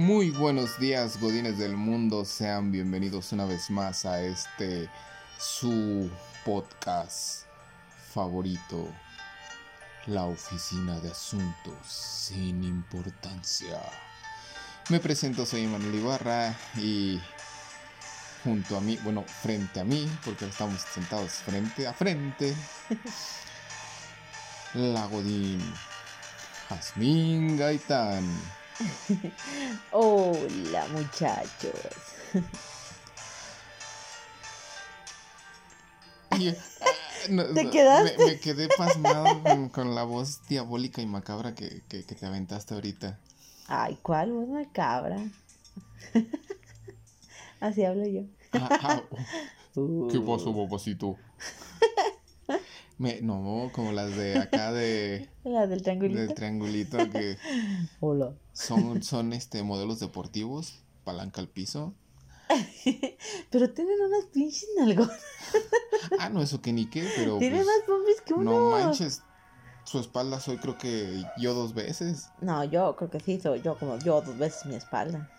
Muy buenos días, godines del mundo. Sean bienvenidos una vez más a este su podcast favorito, la Oficina de Asuntos sin Importancia. Me presento, soy Manuel Ibarra y junto a mí, bueno, frente a mí, porque estamos sentados frente a frente, la Godín Jazmín Gaitán. Hola muchachos. Ah, no, ¿Te quedaste? Me, me quedé pasmado con, con la voz diabólica y macabra que, que, que te aventaste ahorita. Ay, ¿cuál voz macabra? Así hablo yo. Ah, ah, Uh, ¿Qué pasó, papacito? Me, no, como las de acá de, La del triangulito. del triangulito que Hola. son, son este modelos deportivos, palanca al piso. Pero tienen unas pinches nalgonas. Ah, no, eso que ni qué, pero Tienen pues, más pompis que uno. no manches. Su espalda soy creo que yo dos veces. No, yo creo que sí, soy yo como yo dos veces mi espalda.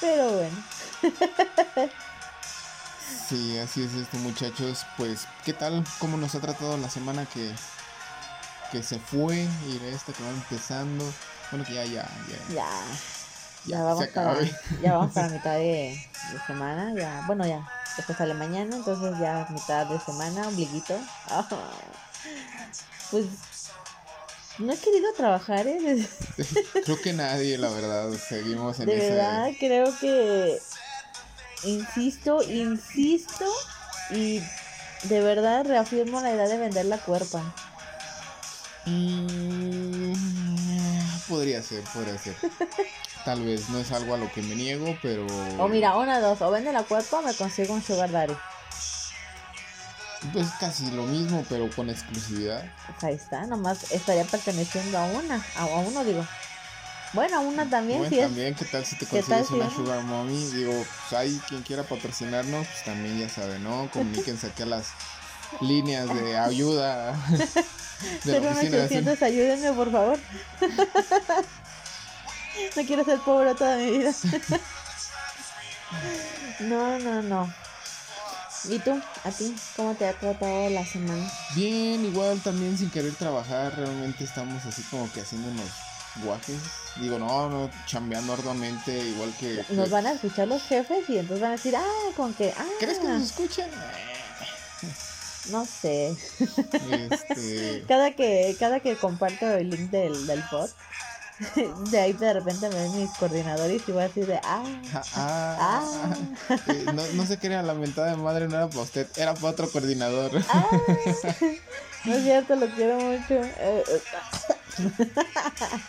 Pero bueno. Sí, así es esto, muchachos. Pues, ¿qué tal? ¿Cómo nos ha tratado la semana que, que se fue y esta que va empezando? Bueno, que ya, ya, ya. Ya. Ya, Ya vamos para, ya vamos para mitad de, de semana, ya, bueno ya, esto sale mañana, entonces ya mitad de semana, ombliguito. Pues no he querido trabajar, ¿eh? Creo que nadie, la verdad, seguimos en de ese. verdad, creo que insisto, insisto y de verdad reafirmo la idea de vender la cuerpa. Mm, podría ser, podría ser. Tal vez no es algo a lo que me niego, pero. O mira, una dos, o vende la cuerpa o me consigo un sugar daddy. Pues casi lo mismo, pero con exclusividad. Pues ahí está, nomás estaría perteneciendo a una, a uno digo. Bueno, una también, Bueno, si es también, ¿qué tal si te ¿Qué consigues tal si una no? Sugar Mommy? Digo, pues hay quien quiera patrocinarnos, pues también ya sabe, ¿no? Comuníquense aquí a las líneas de ayuda de la oficina de Hacienda. 0800, ayúdenme por favor. no quiero ser pobre toda mi vida. no, no, no. ¿Y tú? ¿A ti? ¿Cómo te ha tratado la semana? Bien, igual también sin querer trabajar, realmente estamos así como que haciendo unos guajes. Digo, no, no, chambeando arduamente, igual que... Nos van a escuchar los jefes y entonces van a decir, ah, con que, ah, ¿Crees que nos escuchan? no sé. Este... Cada que, cada que comparto el link del, del pod, de ahí de repente me ven mis coordinadores y voy a decir de, ah, ah, ah, eh, no, no se crea, la mentada de madre no era para usted, era para otro coordinador. ah. No es cierto, lo quiero mucho. Eh, eh,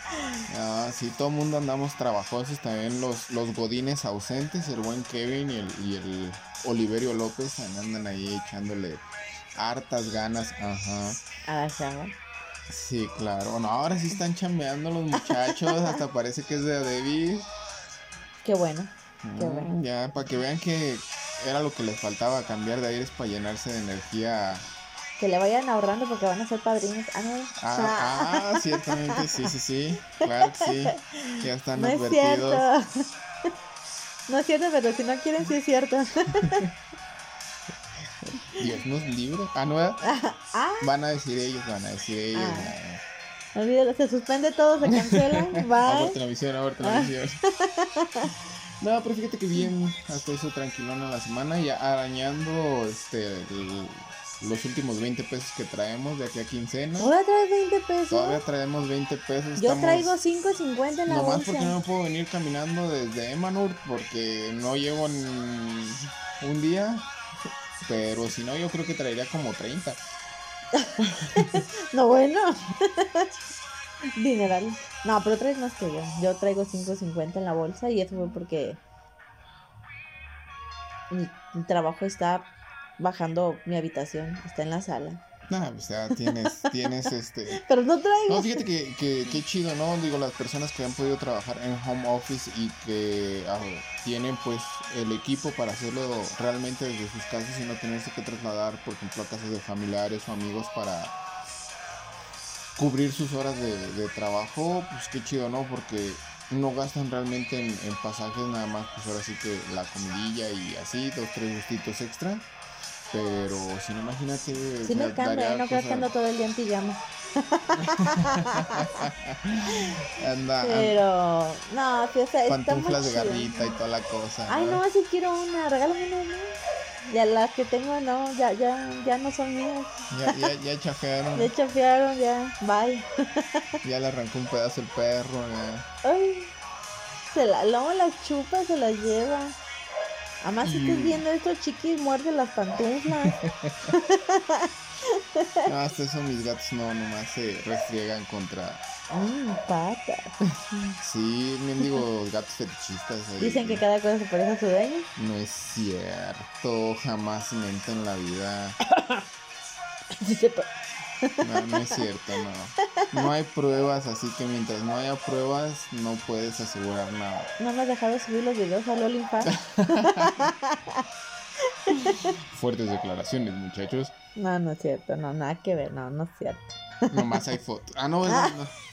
Ah, sí, todo el mundo andamos trabajosos, también los, los godines ausentes, el buen Kevin y el, y el Oliverio López andan ahí echándole hartas ganas, ajá. a la. Sí, claro, no, ahora sí están chambeando los muchachos, hasta parece que es de David. Qué bueno. Qué Mm, bueno. Ya, para que vean que era lo que les faltaba, cambiar de aires para llenarse de energía. Que le vayan ahorrando porque van a ser padrinos. Ah, no. Ah, ah, ciertamente, sí, sí, sí, claro que sí, que ya están no es advertidos. cierto. No es cierto, pero si no quieren, sí es cierto. Dios nos libre. Ah, no. Ah, Van a decir ellos, van a decir ellos. Ah. olvídalo, se suspende todo, se cancela. Bye. Misión, aborto la misión. No, pero fíjate que bien, hasta eso tranquilona la semana, ya arañando este el- los últimos 20 pesos que traemos de aquí a quincena. Ahora traes 20 pesos. Todavía traemos 20 pesos. Yo estamos- traigo 5.50 en la Nomás bolsa. porque no puedo venir caminando desde Emanur porque no llego en un día. Pero si no, yo creo que traería como 30. No, bueno. Dineral. No, pero traes más que yo. Yo traigo 5.50 en la bolsa y eso fue porque mi trabajo está bajando mi habitación. Está en la sala. Nah, o sea, tienes, tienes este. Pero no traigo. No, fíjate que, que, que chido, ¿no? Digo, las personas que han podido trabajar en home office y que ah, tienen pues el equipo para hacerlo realmente desde sus casas y no tenerse que trasladar, por ejemplo, a casas de familiares o amigos para cubrir sus horas de, de trabajo, pues qué chido, ¿no? Porque no gastan realmente en, en pasajes nada más, pues ahora sí que la comidilla y así, dos, tres gustitos extra. Pero si no, imagínate. Me da- cambia, ¿eh? no creo que ando todo el día en pijama. Anda, Pero, no, sí, o sea, está muy pantuflas de chido. garrita y toda la cosa. Ay, no, si quiero una, regálame una, ¿no? Ya las que tengo, no, ya, ya, ya no son mías. Ya, ya, ya chafearon, Ya chapearon, ya, bye. ya le arrancó un pedazo el perro, ya. Ay, se la, luego las chupa, se las lleva. Además, si estás viendo esto, chiquis, muerde las pantuflas. No, hasta eso mis gatos no, nomás se restriegan contra. Ay, patas. Sí, mendigos gatos fetichistas. ahí. Dicen que cada cosa se parece a su dueño. No es cierto, jamás mente en la vida. Sí se pa- No, no es cierto, no. No hay pruebas, así que mientras no haya pruebas, no puedes asegurar nada. No me has dejado subir los videos a Lolinfar. Fuertes declaraciones, muchachos. No, no es cierto, no, nada que ver, no, no es cierto. Nomás hay fotos. Ah, no, no.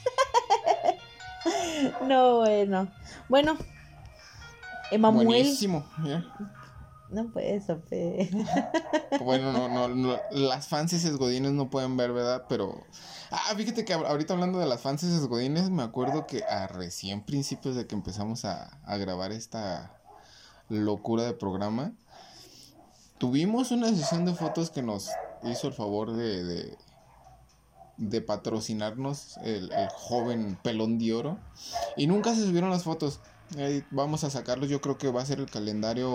No, bueno. Bueno, Emanuel. Buenísimo. ya. No puede, Sope. Bueno, no, no, no, las fanses godines no pueden ver, ¿verdad? Pero. Ah, fíjate que ahorita hablando de las fanses godines, me acuerdo que a recién principios de que empezamos a, a grabar esta locura de programa, tuvimos una sesión de fotos que nos hizo el favor de, de, de patrocinarnos el joven pelón de oro. Y nunca se subieron las fotos. Ahí vamos a sacarlos, yo creo que va a ser el calendario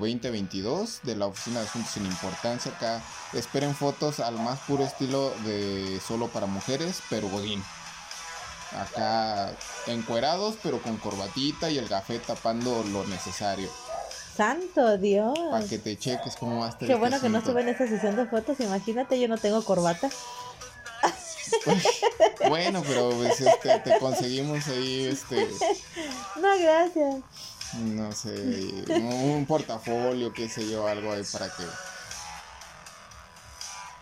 2022 de la Oficina de Asuntos sin Importancia. Acá esperen fotos al más puro estilo de solo para mujeres, pero godín. Acá encuerados, pero con corbatita y el gafé tapando lo necesario. Santo Dios. Para que te cheques cómo va a estar Qué este bueno que no asunto. estuve en esta sesión de fotos. Imagínate, yo no tengo corbata. Bueno, pero pues, este, te conseguimos ahí, este, No, gracias. no sé, un portafolio, qué sé yo, algo ahí para que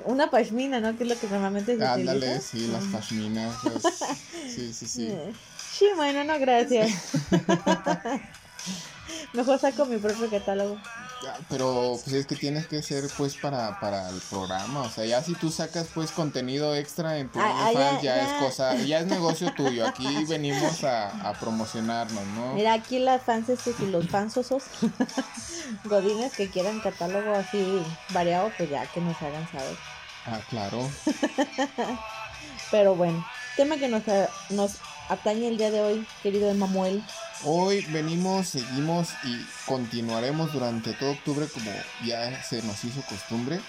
Una pashmina, ¿no? Que es lo que normalmente se Ándale, utiliza. sí, las pashminas. las- Sí, sí, sí. Eh, Sí, bueno, no, gracias. Mejor saco mi propio catálogo. Pero pues es que tienes que ser pues para, para el programa. O sea, ya si tú sacas pues contenido extra en tu Ah, ah, OnlyFans, ya, ya, es cosa, ya es negocio tuyo. Aquí venimos a, a promocionarnos, ¿no? Mira, aquí las fans estos y los fansosos godines que quieran catálogo así variado, pues ya que nos hagan saber. Ah, claro. Pero bueno, tema que nos, nos atañe el día de hoy, querido Emanuel. Hoy venimos, seguimos y continuaremos durante todo octubre como ya se nos hizo costumbre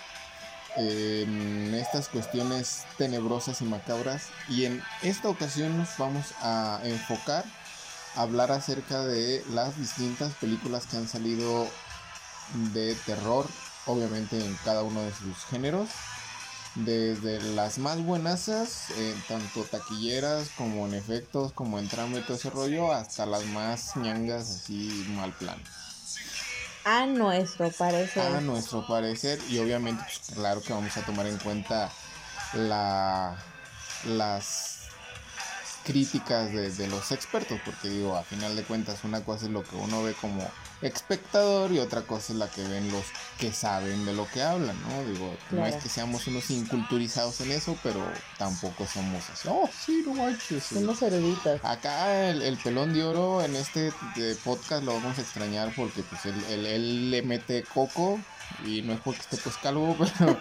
en estas cuestiones tenebrosas y macabras. Y en esta ocasión nos vamos a enfocar a hablar acerca de las distintas películas que han salido de terror obviamente en cada uno de sus géneros desde las más buenasas, en tanto taquilleras como en efectos, como en trama y todo ese rollo, hasta las más ñangas así mal plan. A nuestro parecer. A nuestro parecer, y obviamente, pues, claro que vamos a tomar en cuenta la, las críticas de, de los expertos, porque digo, a final de cuentas, una cosa es lo que uno ve como espectador y otra cosa es la que ven los que saben de lo que hablan, ¿no? Digo, no es que seamos unos inculturizados en eso, pero tampoco somos así, oh, sí, no manches. Somos eruditos. Acá el, el pelón de oro en este podcast lo vamos a extrañar porque pues él, él- él le mete coco y no es porque esté pues calvo, pero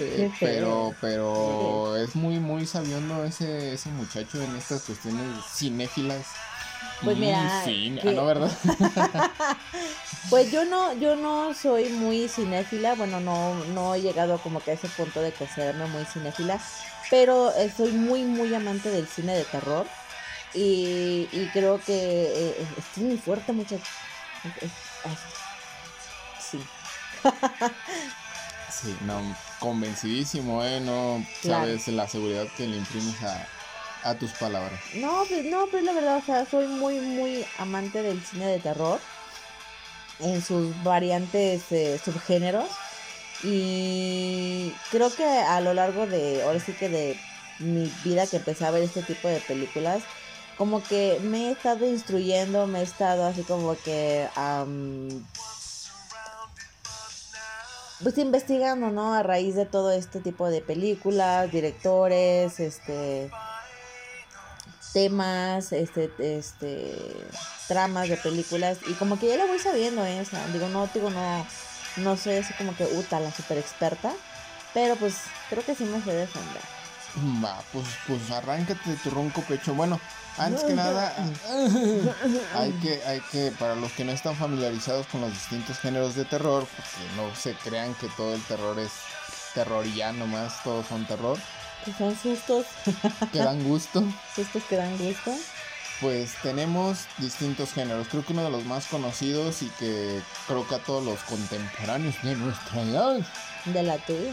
eh, pero pero es muy muy sabiondo ese ese muchacho en estas cuestiones cinéfilas. Pues mira, que- ah, no, ¿verdad? Pues yo no, yo no soy muy cinéfila, bueno, no, no he llegado como que a ese punto de considerarme muy cinéfila, pero eh, soy muy, muy amante del cine de terror y, y creo que eh, es muy fuerte, muchachos. Sí, Sí, no, convencidísimo, eh, no Claro. sabes la seguridad que le imprimes a, a tus palabras. no, pues, no, pues la verdad, o sea, soy muy, muy amante del cine de terror en sus variantes eh, subgéneros y creo que a lo largo de, ahora sí que de mi vida que empecé a ver este tipo de películas, como que me he estado instruyendo, me he estado así como que... pues investigando, ¿no? A raíz de todo este tipo de películas, directores, este temas, este, este, tramas de películas y como que ya lo voy sabiendo, ¿eh? digo, no, digo, no, no soy así como que, uta, la super experta, pero pues creo que sí me sé defender. Va, pues, pues arráncate tu ronco pecho. Bueno, antes que nada, hay que, hay que, para los que no están familiarizados con los distintos géneros de terror, porque no se crean que todo el terror es terror y ya nomás todos son terror. Que son sustos. Que dan gusto. Sustos que dan gusto. Pues tenemos distintos géneros. Creo que uno de los más conocidos y que creo que a todos los contemporáneos de nuestra edad. De la tuya.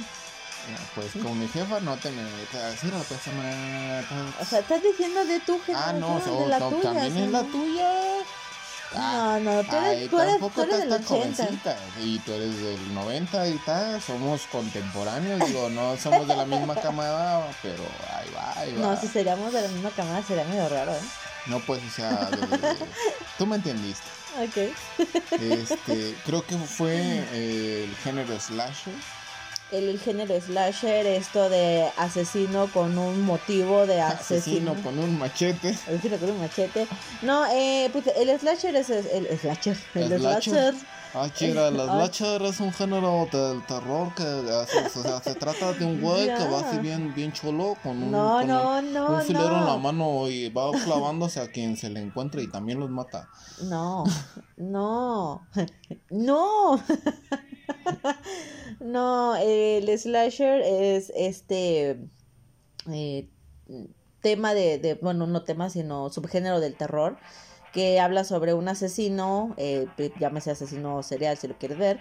Pues como mi jefa no te metas, la O sea, estás diciendo de tu jefa. Ah, no, de la tuya, también es la tuya. Ah, no, no, tú eres, tú eres, tú eres del 80. Y tú eres del 90 y tal, somos contemporáneos, digo, no somos de la misma camada, pero ahí va, ahí va. No, si seríamos de la misma camada sería medio raro, ¿eh? No, pues, o sea, tú me entendiste. Ok. Este, creo que fue el género slasher el, género slasher, esto de asesino con un motivo de asesino. Asesino con un machete. Asesino con un machete. No, eh, pues el slasher es el, slasher. El, slasher. Ah, chira, el slasher es un género del terror que o sea, se trata de un güey que va así bien, bien cholo con un, no, no, un, no, un filero en la mano y va clavándose a quien se le encuentre y también los mata. No, no, no. no, el slasher es este eh, tema de, bueno, no tema, sino subgénero del terror, que habla sobre un asesino, eh, llámese asesino serial si lo quieres ver,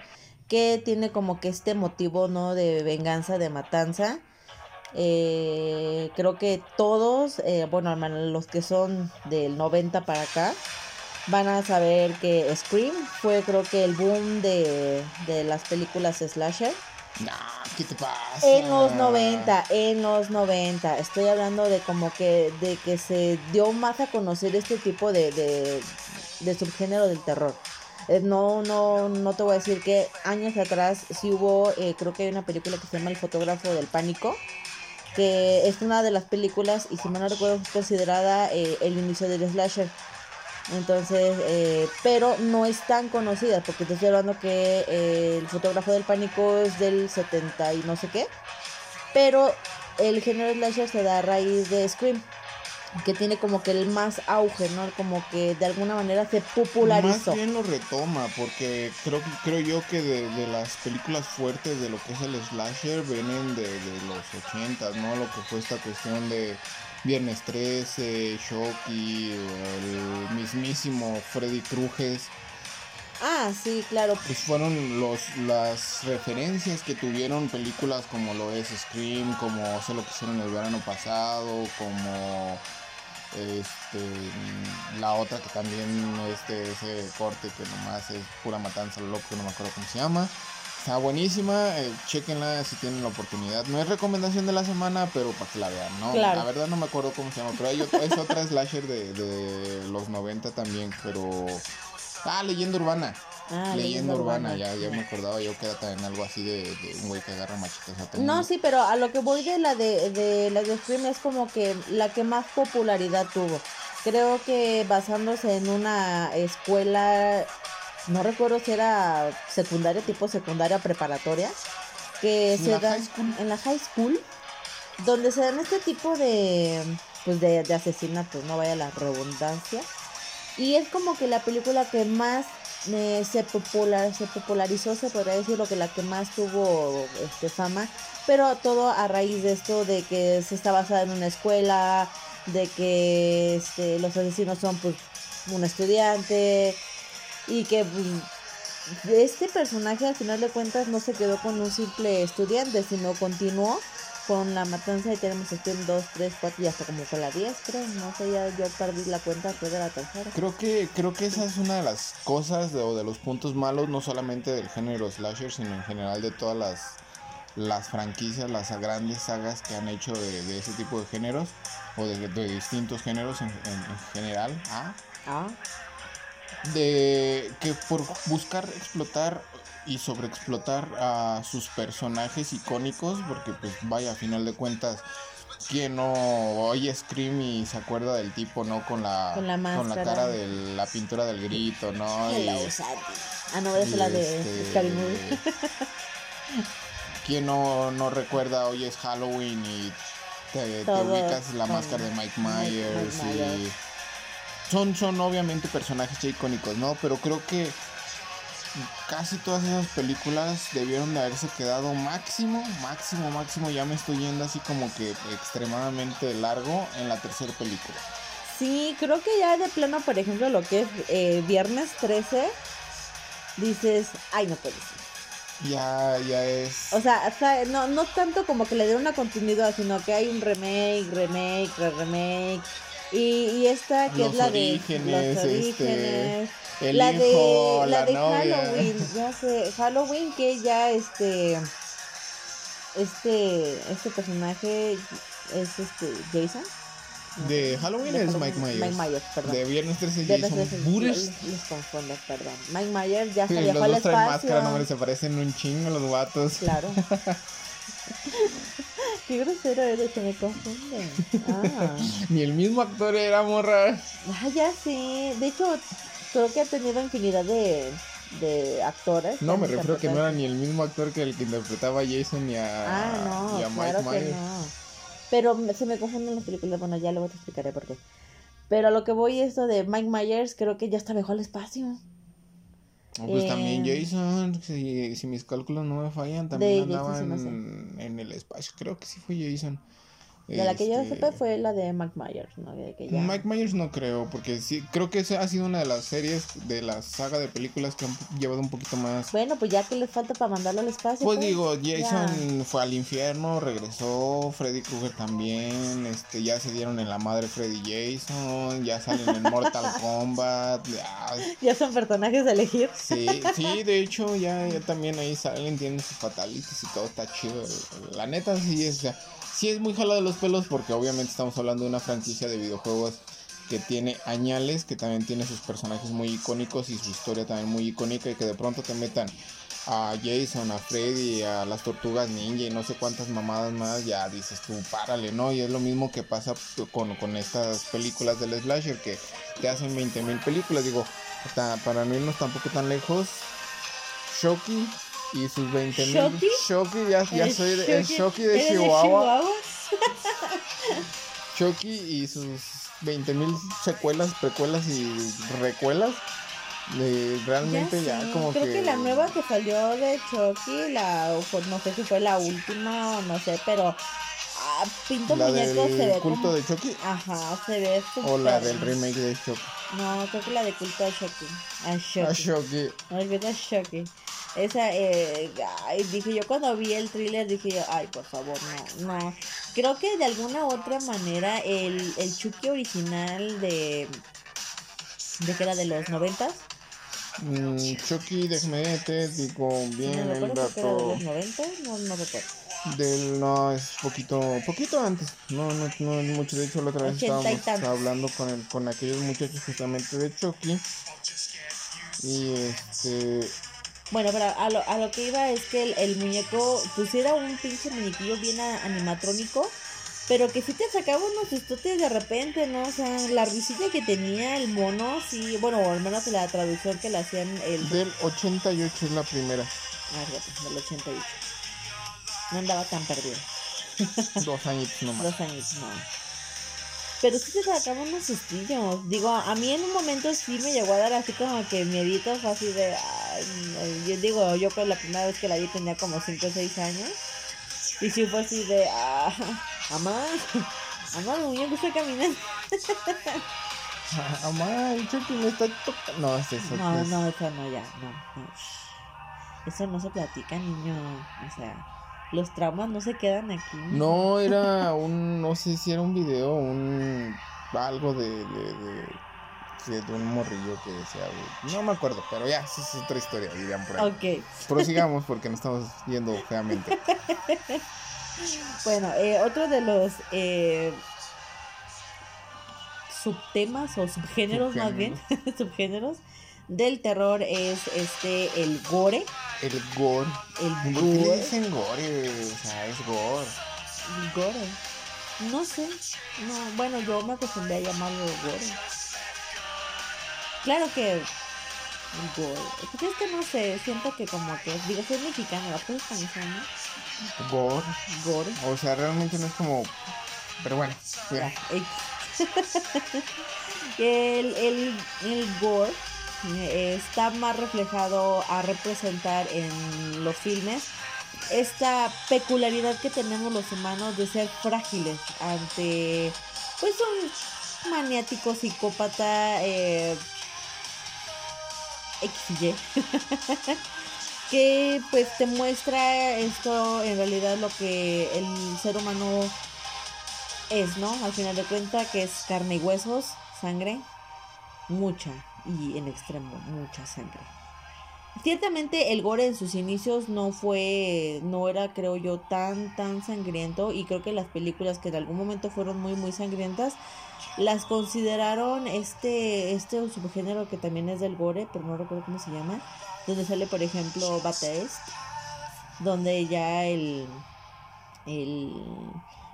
que tiene como que este motivo, ¿no? De venganza, de matanza. Eh, creo que todos, eh, bueno, los que son del 90 para acá, van a saber que Scream fue creo que el boom de, las películas slasher. No, ¿qué te pasa? En los 90, en los 90. Estoy hablando de como que de que se dio más a conocer este tipo de, de, subgénero del terror. Eh, no, no, no te voy a decir que años atrás sí hubo, eh, creo que hay una película que se llama El fotógrafo del pánico, que es una de las películas, y si mal no recuerdo, considerada eh, el inicio del slasher entonces, eh, pero no es tan conocida, porque te estoy hablando que eh, el fotógrafo del pánico es del 70 y no sé qué. Pero el género slasher se da a raíz de Scream, que tiene como que el más auge, ¿no? Como que de alguna manera se popularizó. Más bien lo retoma, porque creo, creo yo que de, las películas fuertes de lo que es el slasher vienen de, de los 80, ¿no? Lo que fue esta cuestión de Viernes 13, Shocky, el mismísimo Freddy Krueger. Ah, sí, claro. Pues fueron los, las referencias que tuvieron películas como lo es Scream, como Sé lo que hicieron el verano pasado, como este la otra que también este ese corte que nomás es pura matanza lo loco, que no me acuerdo cómo se llama. Está buenísima, eh, chequenla si tienen la oportunidad. No es recomendación de la semana, pero para que la vean, ¿no? La verdad no me acuerdo cómo se llama, pero hay otra, es otra slasher de, de los 90 también, pero... Ah, leyenda urbana. Ah, leyenda, urbana, ya, ya me acordaba yo que era también algo así de, un güey que agarra machitas. no, sí, pero a lo que voy de la de, de la de Scream es como que la que más popularidad tuvo. Creo que basándose en una escuela no recuerdo si era secundaria, tipo secundaria preparatoria, que se da en la high school, donde se dan este tipo de, pues de, asesinatos, no vaya la redundancia. Y es como que la película que más eh, se, popular, se popularizó, se podría decir, lo que la que más tuvo este, fama, pero todo a raíz de esto de que se está basada en una escuela, de que este, los asesinos son pues un estudiante, y que pues, este personaje al final de cuentas no se quedó con un simple estudiante, sino continuó con la matanza y tenemos aquí en 2, 3, 4 y hasta como con la 10, creo. No sé, ya yo perdí la cuenta después de la tercera. Creo que, creo que esa es una de las cosas o de los puntos malos, no solamente del género slasher, sino en general de todas las las franquicias, las grandes sagas que han hecho de, ese tipo de géneros o de, distintos géneros en, general. ¿ah? ¿Ah? De que por buscar explotar y sobreexplotar a sus personajes icónicos, porque pues vaya, a final de cuentas, quien no oye Scream y se acuerda del tipo, ¿no? Con la, con la, cara de la pintura del grito, ¿no? ah, no, es la de este, Scary Movie. ¿Quién no, no recuerda hoy es Halloween y te, ubicas la máscara de Mike Myers? y son, son obviamente personajes icónicos, ¿no? Pero creo que casi todas esas películas debieron de haberse quedado máximo, máximo, máximo. Ya me estoy yendo así como que extremadamente largo en la tercera película. Sí, creo que ya de plano, por ejemplo, lo que es eh, Viernes 13, dices, ay, no puede ser. Ya, ya es. O sea, no, no tanto como que le dieron una continuidad, sino que hay un remake, remake, remake. Y, y esta que es la de los este, orígenes la de, la, de Halloween, ya sé, Halloween que ya este este este personaje es este Jason. de Halloween es Mike Myers. Mike Myers, perdón. De Viernes 13 Jason 13, Les, les confundo, perdón. Mike Myers ya se viajó al espacio. traen máscara, no, se parecen un chingo los vatos. Claro. Qué grosero eres, se me confunde. Ah. Ni el mismo actor era morra. Ah, ya sí. De hecho, creo que ha tenido infinidad de, de actores. No, me refiero que no era ni el mismo actor que el que interpretaba a Jason y a, ah, no, a Mike Myers. No. Pero se me confunden las películas, bueno, ya luego te explicaré por qué. Pero a lo que voy esto de Mike Myers, creo que ya está mejor al espacio. Pues también eh, Jason, si, si, mis cálculos no me fallan, también andaba en, en, el espacio. Creo que sí fue Jason. De la que yo este, supe fue la de Mike Myers, ¿no? Mike Myers no creo, porque sí, creo que esa ha sido una de las series de la saga de películas que han llevado un poquito más. Bueno, pues ya que le falta para mandarlo al espacio. Pues, pues digo, Jason fue al infierno, regresó, Freddy Krueger también, este, ya se dieron en la madre Freddy Jason, ya salen en Mortal Kombat. Ya... son personajes a elegir. Sí, sí, de hecho ya, ya también ahí salen, tienen sus fatalities y todo está chido. La neta sí es sí es muy jalado de los pelos porque obviamente estamos hablando de una franquicia de videojuegos que tiene añales, que también tiene sus personajes muy icónicos y su historia también muy icónica y que de pronto te metan a Jason, a Freddy, a las tortugas ninja y no sé cuántas mamadas más, ya dices tú, párale, ¿no? Y es lo mismo que pasa con, con estas películas del slasher que te hacen 20 mil películas, digo, para no irnos tampoco tan lejos, Shoki y sus 20 mil. Shoki, ya, ya soy de, el Shoki de Chihuahua. Shoki y sus 20 mil secuelas, precuelas y recuelas. realmente ya, como Creo que... la nueva que salió de Chucky, la, no sé si fue la última o no sé, pero ah, Pinto ¿La Muñeco se ve culto de Chucky? Ajá, se ve O la del remake de Chucky. No, creo que la de culto de Chucky. A Chucky. A Chucky. No, Chucky. Esa, eh, ay, dije yo cuando vi el thriller, dije yo, ay, por favor, no, no. Creo que de alguna u otra manera el, el Chucky original de... ¿De que era de los noventas? Mm, Chucky, déjame te digo bien no, el dato. ¿De los 90? No, no recuerdo. Del, no, es poquito, poquito antes, no, no, no es mucho, de hecho la otra vez estábamos hablando con, el, con aquellos muchachos justamente de Chucky y este bueno, pero a lo, a lo que iba es que el, muñeco pusiera un pinche muñequillo bien animatrónico, pero que sí te sacaba unos estotes de repente, ¿no? O sea, la risilla que tenía el mono, sí, bueno, o al menos la traducción que le hacían el... Del 88 es la primera. Ah, del 88. No andaba tan perdido. Dos añitos nomás. Dos añitos, no. Pero sí se sacaban unos sustillos. Digo, a mí en un momento sí me llegó a dar así como que miedito, fue así de. yo digo, yo pues la primera vez que la vi tenía como 5 o 6 años. Y sí fue así de. Ah, mamá, mamá, el muñeco está caminando. Mamá, el Chucky me está tocando. No, es eso. No, no, eso no, ya, no, no. Eso no se platica, niño. O sea. Los traumas no se quedan aquí. No, era un, no sé si era un video, un algo de, de, que de un morrillo que decía, güey, no me acuerdo, pero ya, esa es otra historia, dirían por ahí. Ok. Prosigamos porque nos estamos yendo feamente. Bueno, eh, otro de los eh, subtemas o subgéneros más bien, subgéneros del terror es este el gore. El gore. El ¿Por qué gore. dicen gore? O sea, es gore. Gore. No sé. No, bueno, yo me acostumbré a llamarlo gore. Claro que el gore. Pues es que no sé, siento que como que digo, soy mexicana, la cosa mexicana. Gore. Gore. O sea, realmente no es como. Pero bueno, el, el, el gore está más reflejado a representar en los filmes esta peculiaridad que tenemos los humanos de ser frágiles ante pues un maniático psicópata eh, XY que pues te muestra esto en realidad lo que el ser humano es, ¿no? Al final de cuentas que es carne y huesos, sangre, mucha y en extremo mucha sangre. Ciertamente el gore en sus inicios no fue, no era creo yo tan tan sangriento y creo que las películas que en algún momento fueron muy muy sangrientas las consideraron este este subgénero que también es del gore, pero no recuerdo cómo se llama, donde sale por ejemplo Bataest, donde ya el el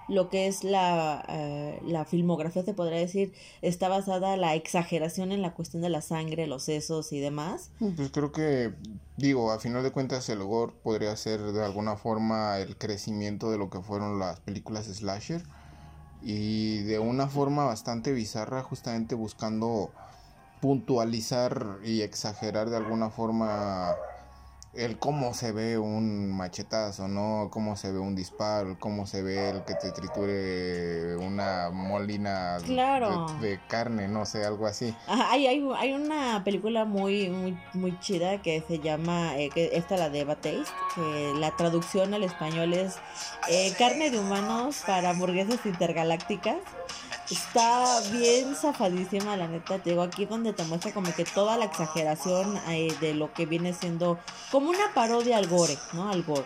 lo que es la, eh, la filmografía, se podría decir, está basada en la exageración en la cuestión de la sangre, los sesos y demás. Pues creo que, digo, a final de cuentas el gore podría ser de alguna forma el crecimiento de lo que fueron las películas slasher y de una forma bastante bizarra justamente buscando puntualizar y exagerar de alguna forma el cómo se ve un machetazo, ¿no? Cómo se ve un disparo, cómo se ve el que te triture una molina Claro. de, de carne, no sé, algo así. Ajá, hay, hay, hay una película muy, muy, muy chida que se llama, eh, que esta la de Bataste, que la traducción al español es eh, Carne de humanos para hamburguesas intergalácticas. Está bien zafadísima, la neta. Te digo, aquí donde te muestra como que toda la exageración eh, de lo que viene siendo como una parodia al gore, ¿no? Al gore.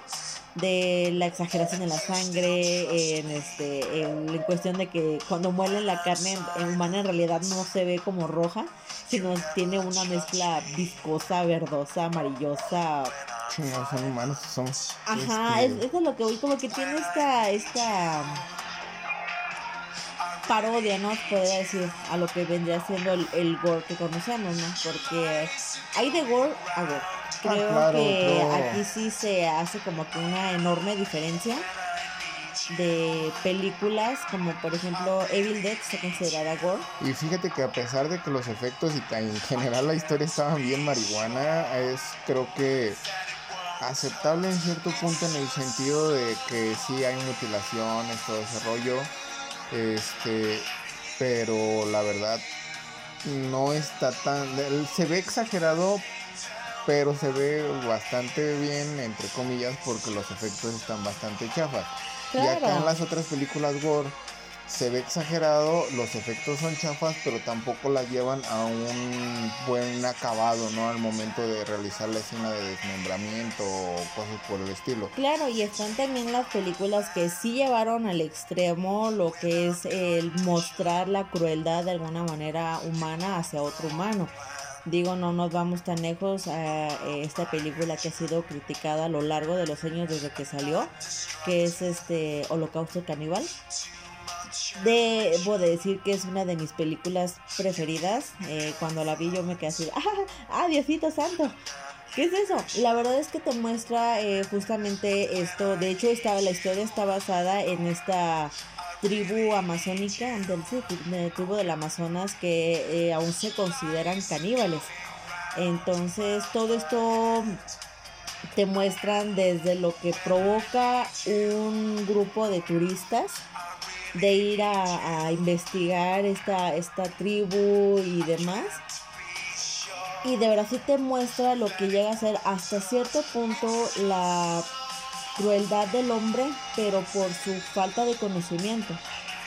De la exageración de la sangre, en, este, en, en cuestión de que cuando muelen la carne en- humana en realidad no se ve como roja, sino tiene una mezcla viscosa, verdosa, amarillosa. No son humanos, somos. Ajá, este, es, es lo que voy, como que tiene esta, esta parodia, ¿no? Se Podría decir a lo que vendría siendo el, el gore que conocemos, ¿no? Porque hay de gore a gore. Creo claro, que aquí sí se hace como que una enorme diferencia de películas como por ejemplo Evil Dead se considerará gore. Y fíjate que a pesar de que los efectos y que en general la historia estaban bien marihuana, es creo que aceptable en cierto punto en el sentido de que sí hay mutilaciones, todo ese rollo. Este, pero la verdad no está tan se ve exagerado, pero se ve bastante bien entre comillas porque los efectos están bastante chafas. Y acá en las otras películas gore se ve exagerado, los efectos son chafas, pero tampoco las llevan a un buen acabado, ¿no? Al momento de realizar la escena de desmembramiento o cosas por el estilo. Claro, y están también las películas que sí llevaron al extremo lo que es el mostrar la crueldad de alguna manera humana hacia otro humano. Digo, no nos vamos tan lejos a eh, esta película que ha sido criticada a lo largo de los años desde que salió, que es este Holocausto Caníbal. Debo de decir que es una de mis películas preferidas. Eh, cuando la vi yo me quedé así, ¡ah, ah Diosito Santo! ¿Qué es eso? La verdad es que te muestra eh, justamente esto. De hecho, la historia está basada en esta tribu amazónica, del, tribu del Amazonas, que eh, aún se consideran caníbales. Entonces, todo esto te muestran desde lo que provoca un grupo de turistas de ir a, a investigar esta, esta tribu y demás. Y de verdad sí te muestra lo que llega a ser hasta cierto punto la crueldad del hombre, pero por su falta de conocimiento.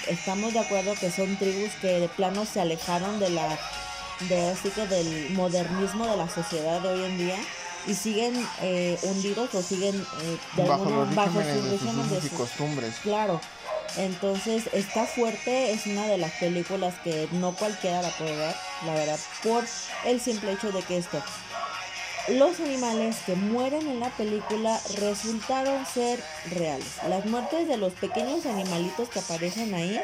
Estamos de acuerdo que son tribus que de plano se alejaron de la de así que del modernismo de la sociedad de hoy en día y siguen eh, hundidos o siguen eh, de bajo alguna- los bajo sus regímenes de y costumbres. Claro. Entonces está fuerte, es una de las películas que no cualquiera la puede ver, la verdad, por el simple hecho de que esto, los animales que mueren en la película resultaron ser reales. Las muertes de los pequeños animalitos que aparecen ahí,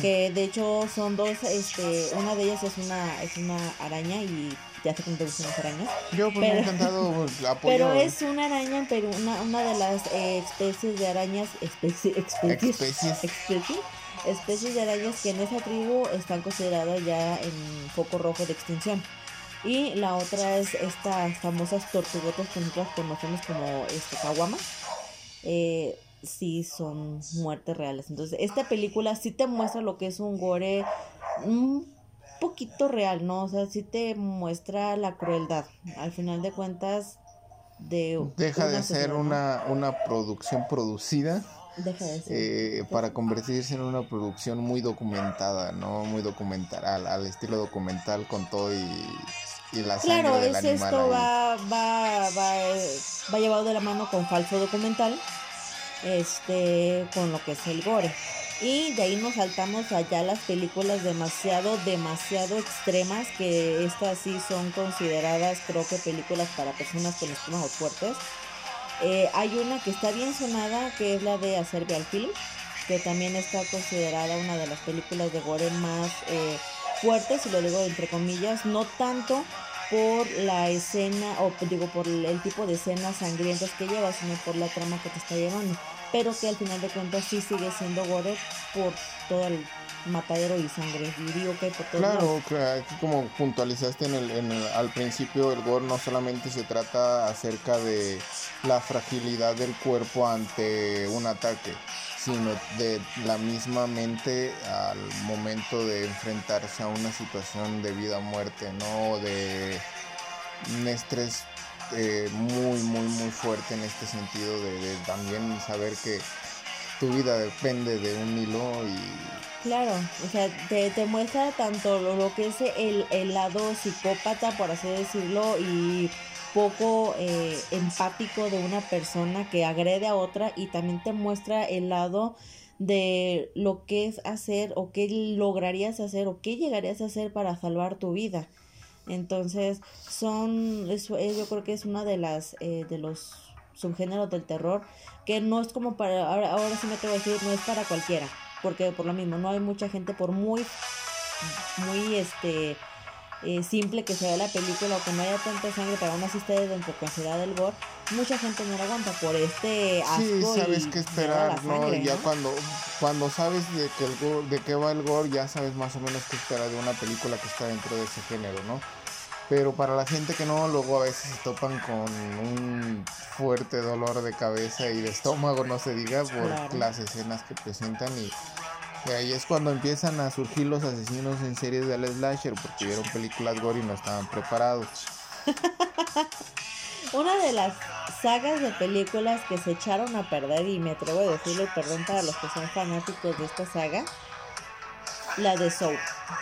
que de hecho son dos, este, una de ellas es una, es una araña y ya sé que no te gustan las arañas. Yo pues he Pero- intentado pues, apoyo Pero es una araña, pero una, una de las eh, especies de arañas, especie, especies, especies. especies, especies de arañas que en esa tribu están consideradas ya en foco rojo de extinción. Y la otra es estas famosas tortugotas que nosotros conocemos como este, caguamas. Eh, sí son muertes reales. Entonces, esta película sí te muestra lo que es un gore poquito real, ¿no? O sea, sí te muestra la crueldad. Al final de cuentas, de Deja de ser sociedad, ¿no? una, una producción producida Deja de ser. eh, para convertirse en una producción muy documentada, ¿no? Muy documental, al, al estilo documental con todo y, y la sangre Claro, del es esto va, va, va, va llevado de la mano con falso documental, este, con lo que es el gore. Y de ahí nos saltamos allá las películas demasiado, demasiado extremas, que estas sí son consideradas, creo que películas para personas con estómagos fuertes. Eh, hay una que está bien sonada, que es la de A Serbial Film, que también está considerada una de las películas de gore más eh, fuertes, y lo digo entre comillas, no tanto por la escena, o digo por el tipo de escenas sangrientas que lleva, sino por la trama que te está llevando. Pero que al final de cuentas sí sigue siendo gore por todo el matadero y sangre. Y digo que por todo Claro, aquí como puntualizaste en el, en el- al principio, el gore no solamente se trata acerca de la fragilidad del cuerpo ante un ataque, sino de la misma mente al momento de enfrentarse a una situación de vida o muerte, ¿no? De un estrés eh, muy, muy, muy fuerte en este sentido de, de también saber que tu vida depende de un hilo y Claro, o sea, te, te muestra tanto lo, lo que es el, el lado psicópata, por así decirlo, y poco eh, empático de una persona que agrede a otra y también te muestra el lado de lo que es hacer o qué lograrías hacer o qué llegarías a hacer para salvar tu vida. Entonces, son, eso, eh, yo creo que es una de las, eh, de los subgéneros del terror que no es como para, ahora, ahora sí me tengo que decir, no es para cualquiera, porque por lo mismo, no hay mucha gente, por muy, muy, este, eh, simple que sea la película o que no haya tanta sangre, pero aún así esté dentro considerada del gore, mucha gente no la aguanta por este asco Sí, sabes y qué a esperar, ¿no? sangre, ya ¿no? cuando cuando sabes de que el gore- de qué va el gore, ya sabes más o menos qué esperar de una película que está dentro de ese género, ¿no? Pero para la gente que no, luego a veces se topan con un fuerte dolor de cabeza y de estómago, no se diga, por Claro. las escenas que presentan y, y ahí es cuando empiezan a surgir los asesinos en series del slasher porque vieron películas gore y no estaban preparados. Una de las sagas de películas que se echaron a perder, y me atrevo a decirlo, perdón para los que son fanáticos de esta saga, la de Soul.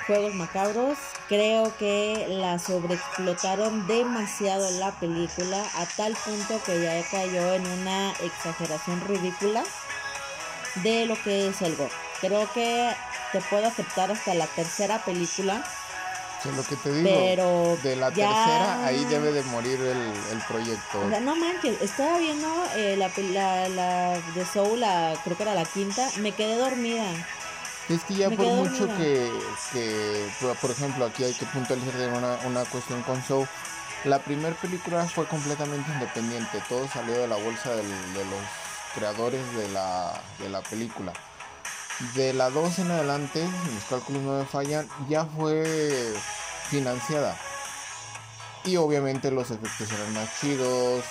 Juegos Macabros, creo que la sobreexplotaron demasiado en la película, a tal punto que ya cayó en una exageración ridícula de lo que es el gore. Creo que te puedo aceptar hasta la tercera película, sea, lo que te digo, pero de la ya- tercera ahí debe de morir el, el proyecto. O sea, no manches, estaba viendo eh, la, la, la de Soul, la, creo que era la quinta, me quedé dormida. Es que ya Me por mucho que, que, por- ejemplo, aquí hay que puntualizar una, una cuestión con Show. La primera película fue completamente independiente, todo salió de la bolsa del- de los creadores de la, de la película. De la 2 en adelante, si mis cálculos no me fallan, ya fue financiada. Y obviamente los efectos eran más chidos,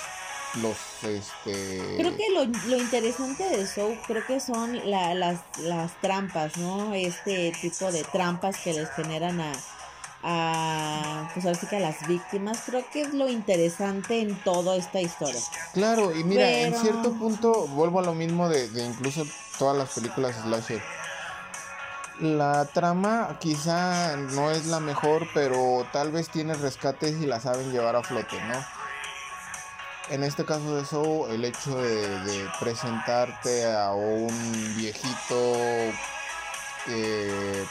los este Creo que lo, lo interesante de Soul, creo que son la- las, las trampas, ¿no? Este tipo de trampas que les generan a, a pues ahora sí que a las víctimas, creo que es lo interesante en toda esta historia. Claro, y mira, en cierto punto vuelvo a lo mismo de, de incluso todas las películas slasher. La trama quizá no es la mejor, pero tal vez tiene rescates y la saben llevar a flote, ¿no? En este caso de eso, el hecho de, presentarte a un viejito que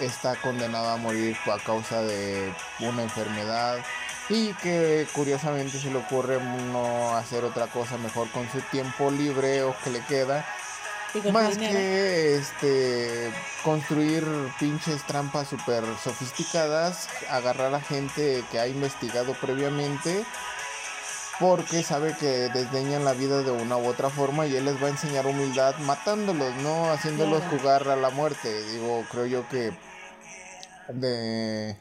está condenado a morir a causa de una enfermedad y que curiosamente se le ocurre no hacer otra cosa mejor con su tiempo libre o que le queda más que este construir pinches trampas súper sofisticadas, agarrar a gente que ha investigado previamente porque sabe que desdeñan la vida de una u otra forma y él les va a enseñar humildad matándolos, no haciéndolos jugar a la muerte. Digo, creo yo que de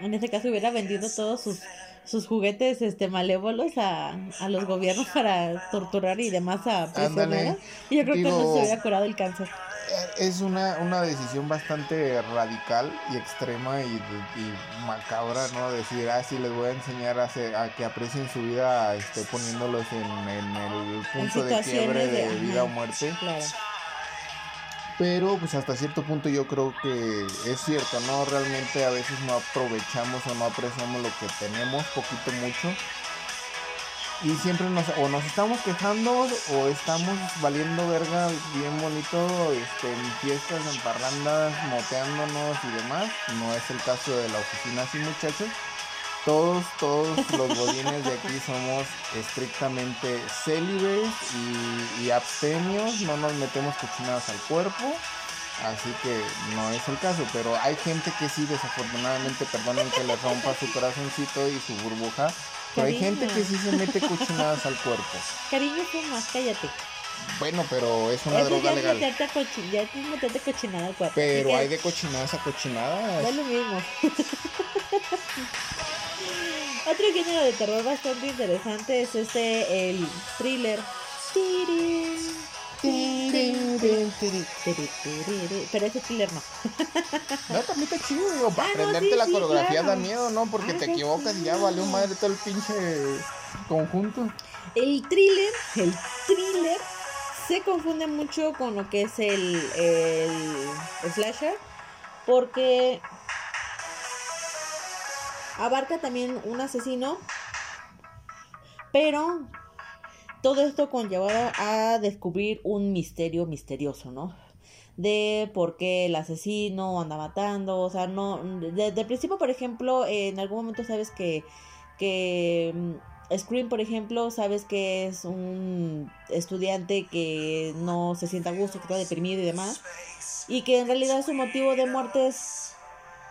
en este caso hubiera vendido todos sus sus juguetes este malévolos a, a los gobiernos para torturar y demás a prisioneros. Y yo creo que no se hubiera curado el cáncer. Es una, una decisión bastante radical y extrema y, macabra, ¿no? Decir, ah, sí, les voy a enseñar a, a que aprecien su vida este, poniéndolos en, en el punto de quiebre de, vida o muerte. Claro pero pues hasta cierto punto yo creo que es cierto, ¿no? Realmente a veces no aprovechamos o no apreciamos lo que tenemos, poquito mucho. Y siempre nos, o nos estamos quejando o estamos valiendo verga bien bonito este, en fiestas, en parrandas, moteándonos y demás. No es el caso de la oficina así muchachos. Todos, todos los godines de aquí somos estrictamente célibes y, abstemios, no nos metemos cochinadas al cuerpo, así que no es el caso, pero hay gente que sí, desafortunadamente, perdonen que le rompa su corazoncito y su burbuja, pero hay gente que sí se mete cochinadas al cuerpo. Cariño, más? Cállate. Bueno, pero es una droga legal. ya es meterte cochinada al cuerpo. Pero hay de cochinadas a cochinadas. Es lo mismo. Otro género de terror bastante interesante es este, el thriller. Pero ese thriller no. No, también está chido, para ah, aprenderte la coreografía da miedo, ¿no? Porque te equivocas y ya valió madre todo el pinche conjunto. El thriller, el thriller se confunde mucho con lo que es el, el slasher. Porque abarca también un asesino, pero todo esto conllevado a descubrir un misterio misterioso, ¿no? De por qué el asesino anda matando, o sea, no, desde el principio, por ejemplo, en algún momento sabes que, que mm, Scream, por ejemplo, sabes que es un estudiante que no se siente a gusto, que está deprimido y demás, y que en realidad su motivo de muerte es,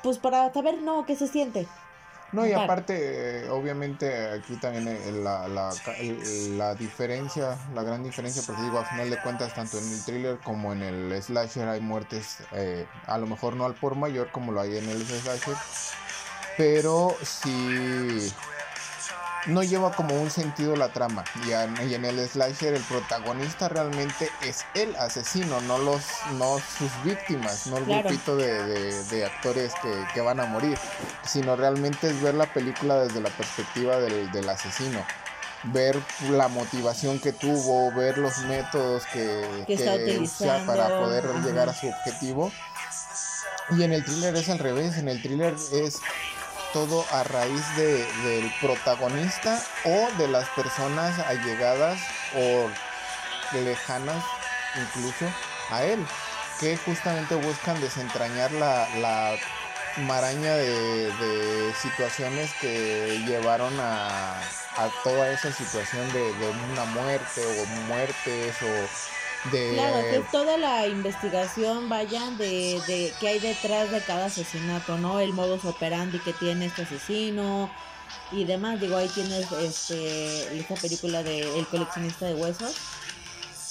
pues para saber, no, qué se siente, no, y aparte, obviamente aquí también eh, la, la, la, diferencia, la gran diferencia, porque digo, a final de cuentas, tanto en el thriller como en el slasher hay muertes, eh, a lo mejor no al por mayor como lo hay en el slasher, pero sí no lleva como un sentido la trama. Y en, el slasher el protagonista realmente es el asesino, no los no sus víctimas, no el grupito de, actores que, van a morir, sino realmente es ver la película desde la perspectiva del, asesino. Ver la motivación que tuvo, ver los métodos que, usa para poder llegar a su objetivo. Y en el thriller es al revés, en el thriller es todo a raíz de, del protagonista o de las personas allegadas o lejanas incluso a él, que justamente buscan desentrañar la, la maraña de, situaciones que llevaron a, a toda esa situación de, de, una muerte o muertes o Claro, que toda la investigación vaya de, de qué hay detrás de cada asesinato, ¿no? El modus operandi que tiene este asesino y demás. Digo, ahí tienes este, esta película de El coleccionista de huesos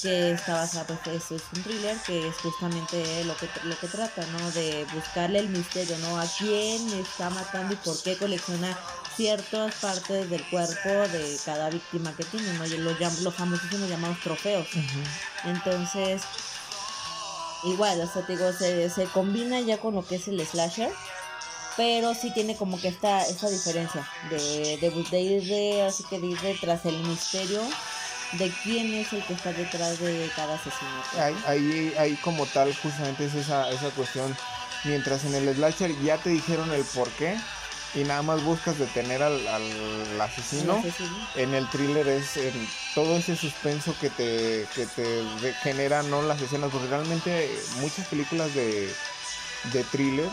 que está basada, pues es, un thriller que es justamente lo que, lo que trata, ¿no? De buscarle el misterio, ¿no? A quién está matando y por qué colecciona ciertas partes del cuerpo de cada víctima que tiene, ¿no? Los, los famosísimos llamados trofeos. Entonces, igual, o sea, te digo, se, se combina ya con lo que es el slasher pero sí tiene como que esta, esta diferencia de, de, de ir de, así que de ir tras el misterio de quién es el que está detrás de cada asesinato. Ahí, ahí, como tal justamente es esa, esa cuestión. Mientras en el slasher ya te dijeron el por qué y nada más buscas detener al, al asesino, en el thriller es todo ese suspenso que te, que te genera no las escenas, porque realmente muchas películas de, de thriller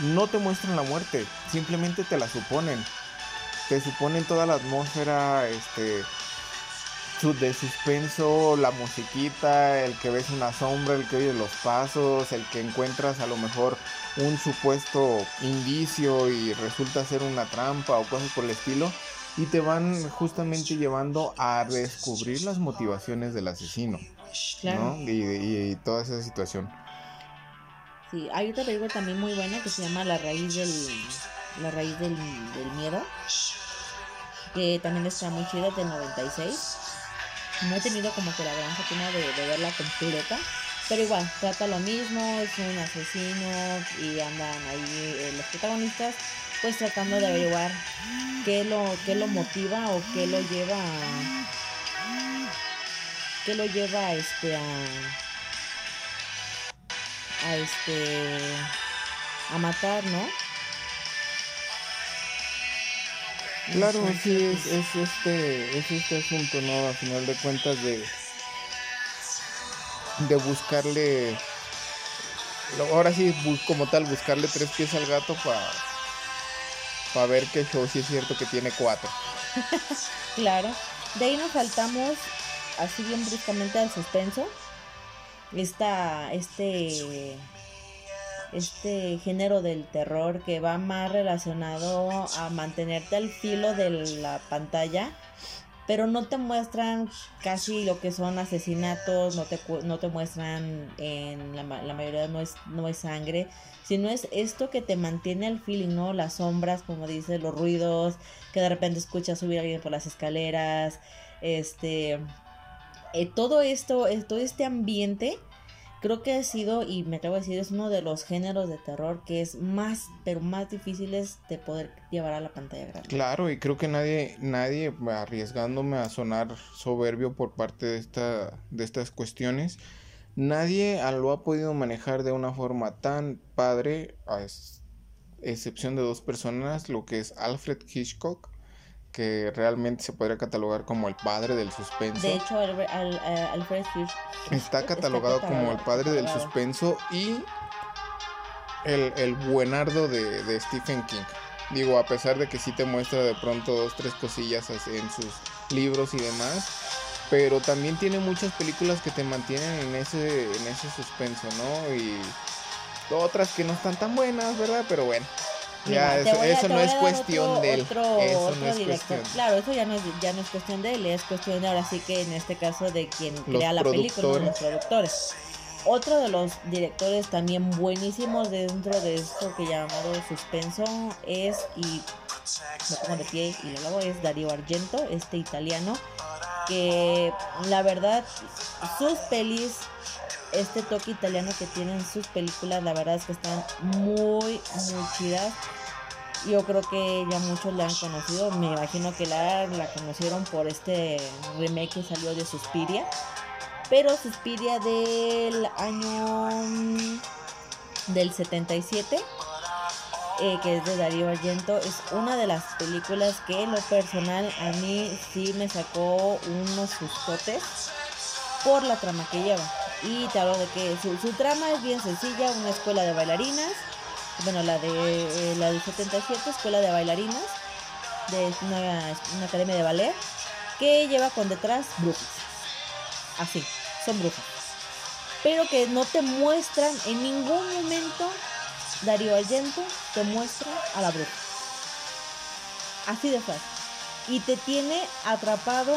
no te muestran la muerte, simplemente te la suponen. Te suponen toda la atmósfera, este de suspenso, la musiquita, el que ves una sombra, el que oyes los pasos, el que encuentras a lo mejor un supuesto indicio y resulta ser una trampa o cosas por el estilo y te van justamente llevando a descubrir las motivaciones del asesino ¿no? y, toda esa situación. Sí, hay otra película también muy buena que se llama La raíz del, la raíz del, miedo, que también está muy chida, del 96. No he tenido como que la gran fortuna de, de verla completa, pero igual, trata lo mismo, es un asesino y andan ahí eh, los protagonistas pues tratando de averiguar qué lo, qué lo motiva o qué lo lleva a, qué lo lleva este a, a este a matar, ¿no? Claro, sí, es, es, este, es este asunto, ¿no? A final de cuentas de, de buscarle, ahora sí, como tal, buscarle tres pies al gato para para ver qué show si es cierto que tiene cuatro. claro. De ahí nos saltamos así bien bruscamente al suspenso. Esta, este este género del terror que va más relacionado a mantenerte al filo de la pantalla, pero no te muestran casi lo que son asesinatos, no te, no te muestran en la, la mayoría no es, no sangre, sino es esto que te mantiene al feeling, ¿no? Las sombras, como dices, los ruidos, que de repente escuchas subir a alguien por las escaleras, este, eh, todo esto, eh, todo este ambiente creo que ha sido, y me atrevo a decir, es uno de los géneros de terror que es más, pero más difíciles de poder llevar a la pantalla grande. Claro, y creo que nadie, nadie, arriesgándome a sonar soberbio por parte de, esta, de estas cuestiones, nadie lo ha podido manejar de una forma tan padre, a excepción de dos personas, lo que es Alfred Hitchcock que realmente se podría catalogar como el padre del suspenso. De hecho, eh, Alfred está catalogado como el padre del suspenso y el, el buenardo de, Stephen King. Digo, a pesar de que sí te muestra de pronto dos, tres cosillas en sus libros y demás, pero también tiene muchas películas que te mantienen en ese, en ese suspenso, ¿no? Y otras que no están tan buenas, ¿verdad? Pero bueno, ya, eso, no es cuestión de él. eso no es cuestión. Claro, eso ya no, es, ya no es cuestión de él, es cuestión de ahora sí que en este caso de quien crea la película, los productores. Otro de los directores también buenísimos dentro de esto que llamado suspenso es, y me pongo de pie y lo hago, es Darío Argento, este italiano, que la verdad sus pelis este toque italiano que tienen sus películas, la verdad es que están muy, muy chidas. Yo creo que ya muchos la han conocido. Me imagino que la, la conocieron por este remake que salió de Suspiria. Pero Suspiria del año mm, del 77, eh, que es de Darío Argento, es una de las películas que en lo personal a mí sí me sacó unos sustotes por la trama que lleva. Y te hablo de que su, trama es bien sencilla, una escuela de bailarinas, bueno, la de eh, la del 77, escuela de bailarinas, de una, academia de ballet, que lleva con detrás brujas. Así, son brujas. Pero que no te muestran en ningún momento, Darío Allento te muestra a la bruja. Así de fácil. Y te tiene atrapado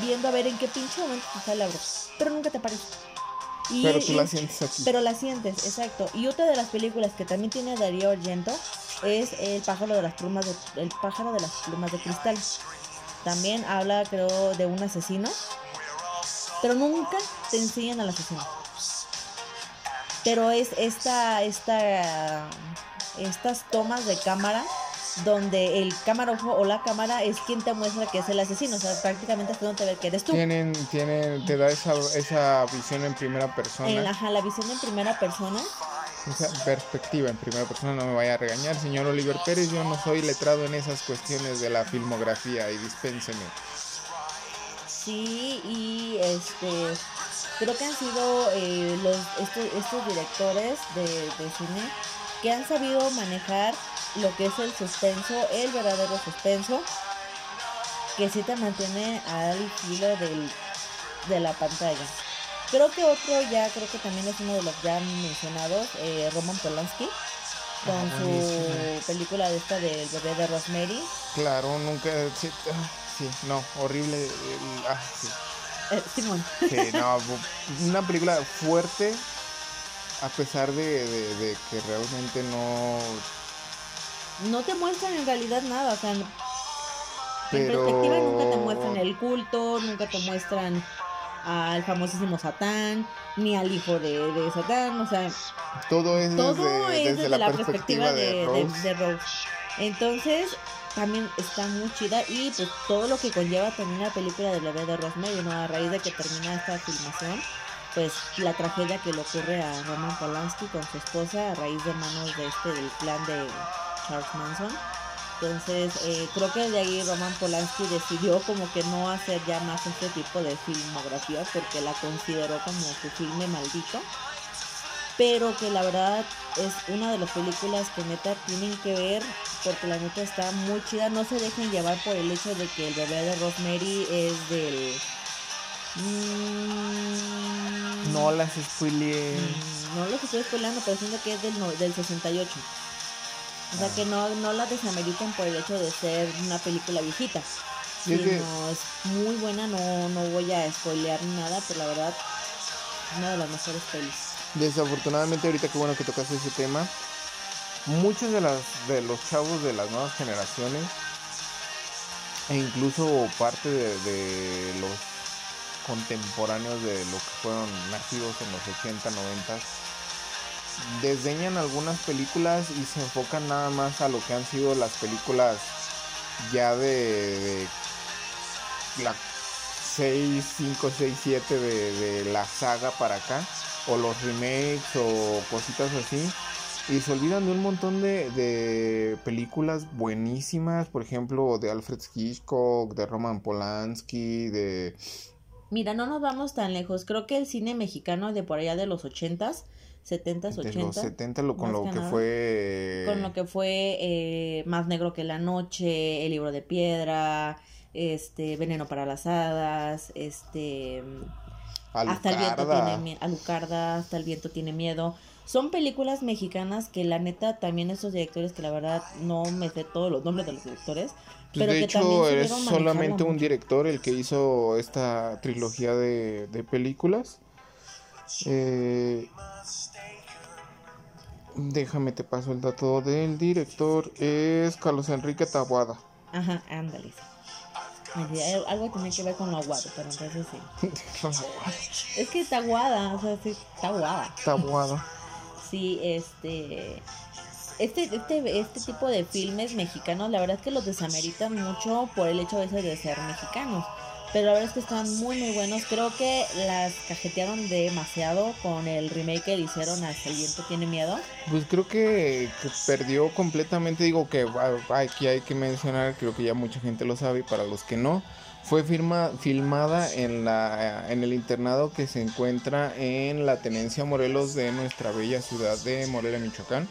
viendo a ver en qué pinche momento te sale la bruja pero nunca te aparece. pero tú la sientes aquí. Pero la sientes, exacto. Y otra de las películas que también tiene Darío Argento es El pájaro de las plumas de, El pájaro de las plumas de cristal. También habla, creo, de un asesino. Pero nunca te enseñan al asesino. Pero es esta, esta, estas tomas de cámara donde el camarógrafo o la cámara es quien te muestra que es el asesino, o sea, prácticamente hasta donde te ve que eres tú. Tienen, tienen, te da esa, esa visión en primera persona. En, ajá, la visión en primera persona. Esa perspectiva en primera persona, no me vaya a regañar, señor Oliver Pérez, yo no soy letrado en esas cuestiones de la filmografía y dispénseme. Sí, y este creo que han sido eh, los estos, estos directores de, de cine que han sabido manejar lo que es el suspenso, el verdadero suspenso, que sí te mantiene al filo del, de la pantalla. Creo que otro ya, creo que también es uno de los ya mencionados, eh, Roman Polanski, con Ah, su buenísimo. película de esta del bebé de Rosemary. Claro, nunca, sí, ah, sí, no, horrible, ah, sí. Eh, Simón. Sí, no, una película fuerte, a pesar de, de- de que realmente no. no te muestran en realidad nada, o sea, en perspectiva nunca te muestran el culto, nunca te muestran al famosísimo Satán, ni al hijo de, de Satán, o sea, Todo es todo desde, es desde desde la, perspectiva de, de- Rose. de Rose. Entonces, también está muy chida y pues todo lo que conlleva también la película del bebé de Rosemary, ¿no? A raíz de que termina esta filmación, pues la tragedia que le ocurre a Roman Polanski con su esposa a raíz de manos de este del plan de Charles Manson. Entonces, eh, creo que de ahí Roman Polanski decidió como que no hacer ya más este tipo de filmografía porque la consideró como su filme maldito. Pero que la verdad es una de las películas que neta tienen que ver porque la neta está muy chida. No se dejen llevar por el hecho de que el bebé de Rosemary es del... Mm, No las spoileé. Mm, No los estoy spoilando, pero siento que es del, no- del 68. O sea Ah. que no, no la desameriten por el hecho de ser una película viejita. Sí, es que- es muy buena, no, no voy a spoilear nada, pero la verdad, una de las mejores pelis. Desafortunadamente, ahorita que bueno que tocas ese tema, muchos de, las, de los chavos de las nuevas generaciones, e incluso parte de, de los contemporáneos de lo que fueron nacidos en los 80, 90, desdeñan algunas películas y se enfocan nada más a lo que han sido las películas ya de, la 6, 5, 6, 7 de, de la saga para acá, o los remakes o cositas así, y se olvidan de un montón de, de películas buenísimas, por ejemplo, de Alfred Hitchcock, de Roman Polanski, de... Mira, no nos vamos tan lejos. Creo que el cine mexicano de por allá de los 80s, 70s, de 80s, los 70 lo, con lo que fue... con lo que fue eh, Más Negro que la Noche, El Libro de Piedra, este Veneno para las Hadas, este Hasta el viento tiene miedo, Alucarda, Hasta el viento tiene miedo. Son películas mexicanas que la neta también estos directores que la verdad no me sé todos los nombres de los directores, Pues, pero de que hecho, también es solamente un mucho. director el que hizo esta trilogía de, de películas. Eh, déjame te paso el dato del director. Es Carlos Enrique Taboada. Ajá, ándale. Algo tiene que ver con lo aguado, pero entonces sí. Es que está aguada, o sea, sí, está aguada. Sí, este. Este, este, este tipo de filmes mexicanos, la verdad es que los desameritan mucho por el hecho ese de ser mexicanos. Pero la verdad es que están muy, muy buenos. Creo que las cajetearon demasiado con el remake que le hicieron a el viento tiene miedo. Pues creo que, que perdió completamente, digo que ah, aquí hay que mencionar, creo que ya mucha gente lo sabe y para los que no, fue firma, filmada en, la, en el internado que se encuentra en la Tenencia Morelos de nuestra bella ciudad de Morelia, Michoacán.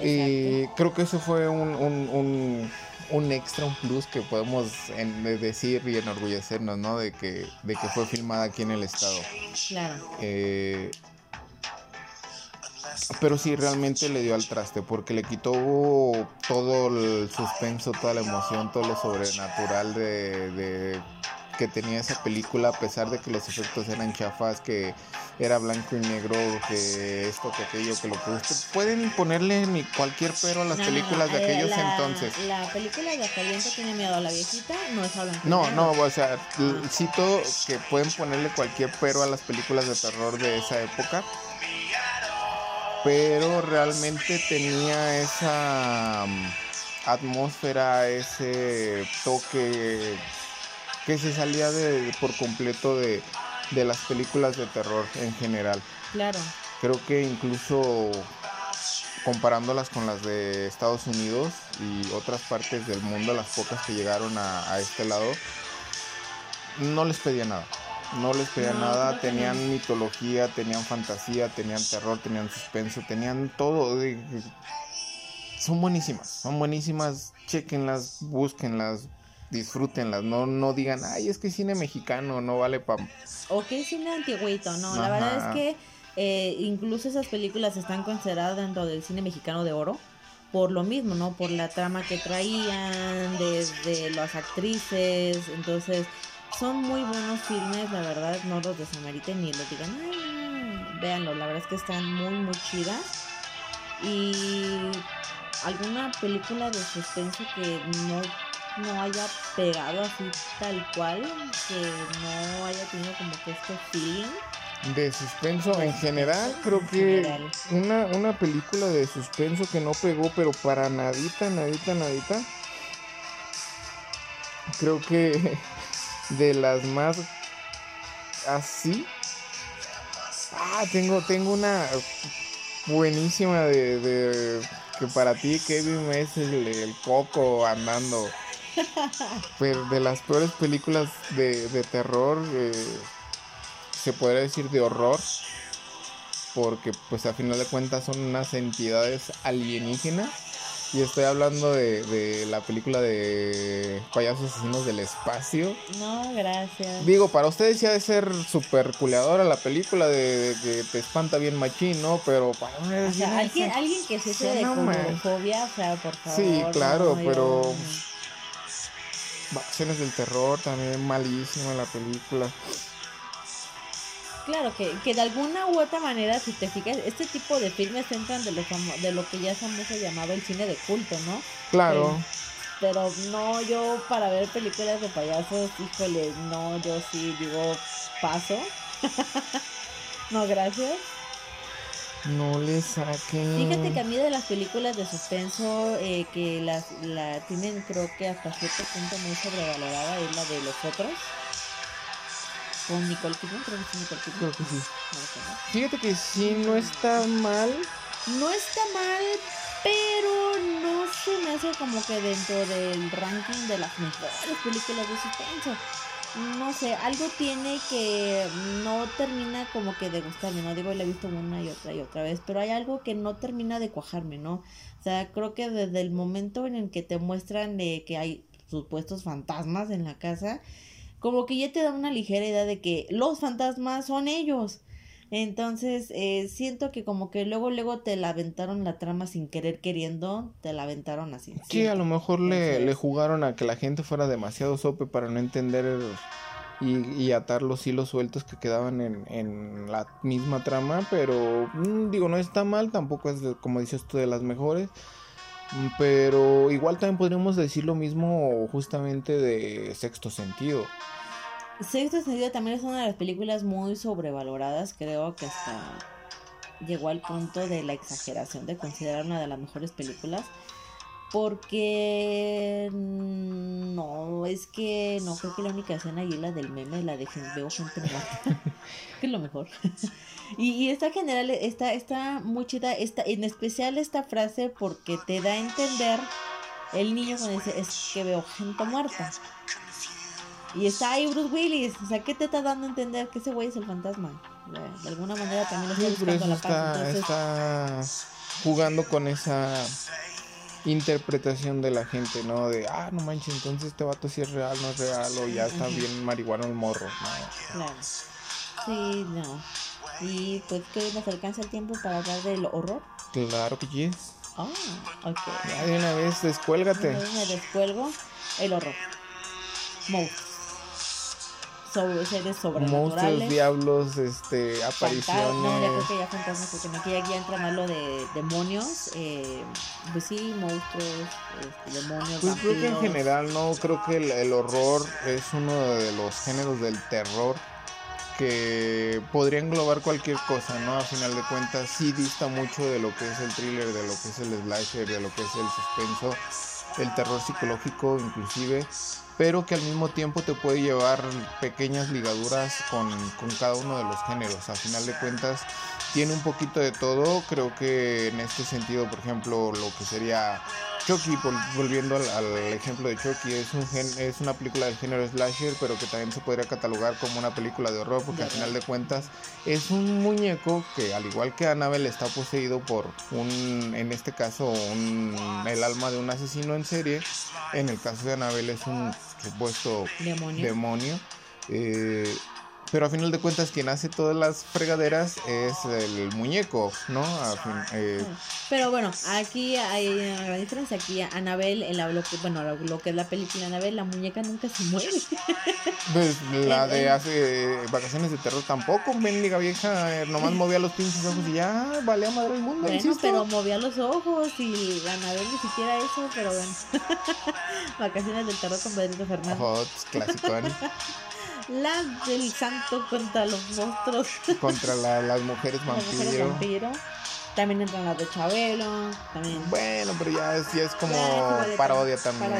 Y creo que eso fue un, un, un, un extra, un plus que podemos en- de decir y enorgullecernos, ¿no? De que, de que fue filmada aquí en el estado. Claro. Eh, pero sí, realmente le dio al traste porque le quitó todo el suspenso, toda la emoción, todo lo sobrenatural de, de- que tenía esa película, a pesar de que los efectos eran chafas, que era blanco y negro, que esto, que aquello, que lo que guste. Pueden ponerle ni cualquier pero a las No, no, no, películas de eh, aquellos la- entonces. La película de viento tiene miedo a la viejita no es blanco y No, negro. no, o sea, cito que pueden ponerle cualquier pero a las películas de terror de esa época. Pero realmente tenía esa mm, atmósfera, ese toque que se salía de, por completo de, de las películas de terror en general. Claro. Creo que incluso comparándolas con las de Estados Unidos y otras partes del mundo, las pocas que llegaron a, a este lado, no les pedía nada. No les pedía nada, tenían mitología, tenían fantasía, tenían terror, tenían suspenso, tenían todo. Son buenísimas, son buenísimas. Chequenlas, búsquenlas, disfrútenlas. No, no digan, ay, es que cine mexicano no vale para. O que es cine antiguito, no, la verdad es que eh, incluso esas películas están consideradas dentro del cine mexicano de oro por lo mismo, ¿no? Por la trama que traían, desde las actrices, entonces son muy buenos filmes, la verdad, no los desameriten ni los digan, ay, no, véanlo, la verdad es que están muy, muy chidas. Y alguna película de suspenso que no, no haya pegado así tal cual, que no haya tenido como que este feeling. De suspenso en general, creo que una, una película de suspenso que no pegó, pero para nadita, nadita, nadita. Creo que de las más así. Ah, tengo, tengo una buenísima de, de que para ti, Kevin, es el, el coco andando. Pero de las peores películas de, de terror, eh, se podría decir de horror, porque pues a final de cuentas son unas entidades alienígenas. Y estoy hablando de, de la película de Payasos Asesinos del Espacio. No, gracias. Digo, para ustedes ya de ser super culeadora la película de, que te espanta bien machín, ¿no? Pero para mí O sea, alguien, que se Sí, de fobia, o sea, por favor. Sí, claro, no, pero- yo- Vacaciones del terror, también malísima la película. Claro, que, que de alguna u otra manera, si te fijas, este tipo de filmes entran de lo, de lo que ya famoso llamado el cine de culto, ¿no? Claro. Pero no, yo para ver películas de payasos, híjole, no, yo sí digo paso. no, gracias. No le saquen. Fíjate que a mí de las películas de suspenso eh, que las la tienen creo que hasta cierto punto muy sobrevalorada es la de los otros. Con Nicole Kidman, creo que sí Nicole Kidman. Creo que sí. No lo sé, ¿no? Fíjate que sí, no está mal. No está mal, pero no se me hace como que dentro del ranking de las mejores películas de suspenso. No sé, algo tiene que no termina como que de gustarme, ¿no? Digo, la he visto una y otra y otra vez, pero hay algo que no termina de cuajarme, ¿no? O sea, creo que desde el momento en el que te muestran de que hay supuestos fantasmas en la casa, como que ya te da una ligera idea de que los fantasmas son ellos. Entonces, eh, siento que como que luego, luego te la aventaron la trama sin querer queriendo, te la aventaron así. Sí, a lo mejor le, Entonces- le jugaron a que la gente fuera demasiado sope para no entender y, y atar los hilos sueltos que quedaban en, en la misma trama, pero mm, digo, no está mal, tampoco es de- como dices tú de las mejores. Mm, Pero igual también podríamos decir lo mismo justamente de sexto sentido. Sexto Sentido también es una de las películas muy sobrevaloradas, creo que hasta llegó al punto de la exageración de considerar una de las mejores películas. Porque no, es que no creo que la única escena ahí es la del meme, la de veo gente muerta, que es lo mejor. y, y esta general, está, está muy chida, esta, en especial esta frase porque te da a entender el niño cuando dice es que veo gente muerta. Y está ahí Bruce Willis. O sea, ¿qué te está dando a entender que ese güey es el fantasma? De, alguna manera también lo está buscando la paz. está, Entonces, está jugando con esa interpretación de la gente, ¿no? De, ah, no manches, entonces este vato sí es real, no es real, o ya está bien marihuana el morro. No. claro. Sí, no. Y pues que nos alcanza el tiempo para hablar del horror. Claro que yes. Ah, ok. Ya de una vez, descuélgate. Una vez me descuelgo. El horror. Monstruos. Sobre, seres Monstruos, sobrenaturales. diablos, este, Fantasmas, no, ya creo apariciones. que ya fantasmas, porque no, aquí ya, entra más lo de demonios, eh, pues sí, monstruos, este, demonios, Pues creo que en vampiros. general, no, creo que el, el horror es uno de los géneros del terror que podría englobar cualquier cosa, ¿no? A final de cuentas, sí dista mucho de lo que es el thriller, de lo que es el slasher, de lo que es el suspenso. el terror psicológico inclusive, pero que al mismo tiempo te puede llevar pequeñas ligaduras con, con cada uno de los géneros. A final de cuentas, tiene un poquito de todo. Creo que en este sentido, por ejemplo, lo que sería Chucky, volviendo al, ejemplo de Chucky, es, un es una película del género slasher, pero que también se podría catalogar como una película de horror, porque al final de cuentas es un muñeco que, al igual que Annabelle, está poseído por un, en este caso, un, el alma de un asesino en serie. En el caso de Annabelle es un supuesto demonio. demonio. Eh, pero a final de cuentas quien hace todas las fregaderas es el muñeco, ¿no? Eh, pero bueno, aquí hay una diferencia. Aquí Anabel, en la, lo, que, bueno, lo, que es la película Anabel, la muñeca nunca se mueve. Pues la de hace vacaciones de terror tampoco, mendiga vieja, nomás movía los pinches ojos y ya valía madre el mundo. Bueno, pero movía los ojos y Anabel ni siquiera eso, pero bueno. vacaciones del terror con Pedrito Fernández. Ojo, clásico, la del santo contra los monstruos. Contra las mujeres vampiro. También entran las de Chabelo. También. Bueno, pero ya es, ya es como parodia también.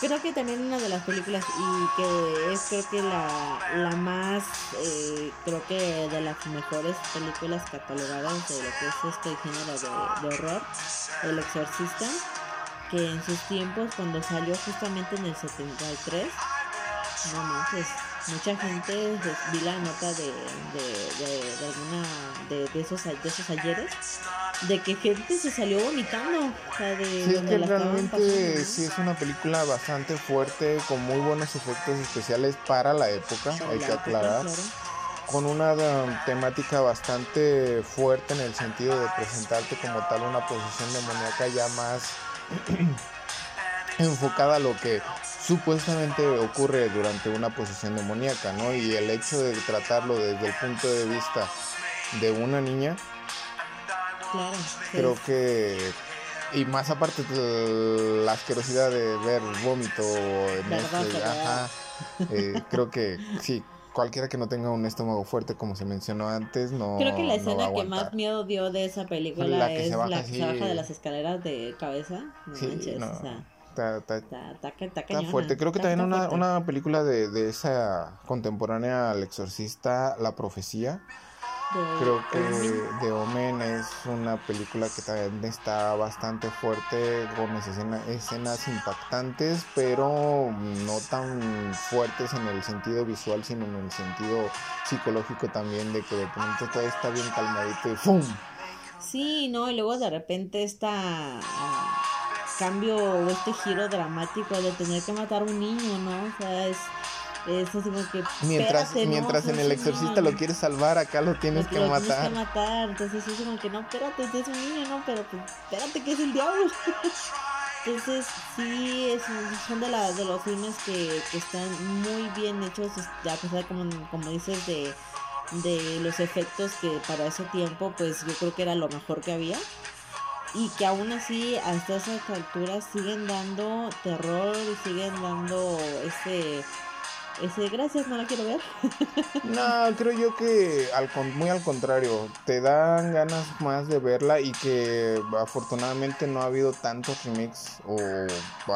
Creo que también una de las películas y que es creo que la, la más, eh, creo que de las mejores películas catalogadas de lo que es este género de, de horror, El Exorcista, que en sus tiempos cuando salió justamente en el 73, no manches, mucha gente vi la nota de, de, de, alguna de, de, esos de esos ayeres de que gente se salió vomitando o sea, de sí, es que realmente sí es una película bastante fuerte con muy buenos efectos especiales para la época hay que aclarar. con una um, temática bastante fuerte en el sentido de presentarte como tal una posición demoníaca ya más enfocada a lo que supuestamente ocurre durante una posesión demoníaca, ¿no? Y el hecho de tratarlo desde el punto de vista de una niña, claro, creo que y más aparte la asquerosidad de ver vómito en este, ajá, eh, creo que sí, cualquiera que no tenga un estómago fuerte, como se mencionó antes, no. Creo que la escena que más miedo dio de esa película es la que se baja de las escaleras de cabeza. sí, no. O sea, Está, fuerte. Creo que también una, una, película de, de, esa contemporánea al exorcista, La Profecía. Creo que de Omen es una película que también está bastante fuerte, con escenas, escenas impactantes, pero no tan fuertes en el sentido visual, sino en el sentido psicológico también, de que de pronto todo está bien calmadito y ¡fum! Sí, no, y luego de repente está cambio o este giro dramático de tener que matar a un niño, ¿no? O sea, es, es así como que... Mientras, mientras en el exorcista lo quieres salvar, acá lo tienes que matar. Tienes que matar, entonces es como que no, espérate, es un niño, no, pero pues, espérate que es el diablo. Entonces, sí, es, son de, la, de los filmes que, que están muy bien hechos, a pesar, como, como dices, de, de los efectos que para ese tiempo, pues yo creo que era lo mejor que había y que aún así hasta esas alturas siguen dando terror y siguen dando ese ese gracias no la quiero ver. No creo yo que al muy al contrario te dan ganas más de verla y que afortunadamente no ha habido tantos remakes o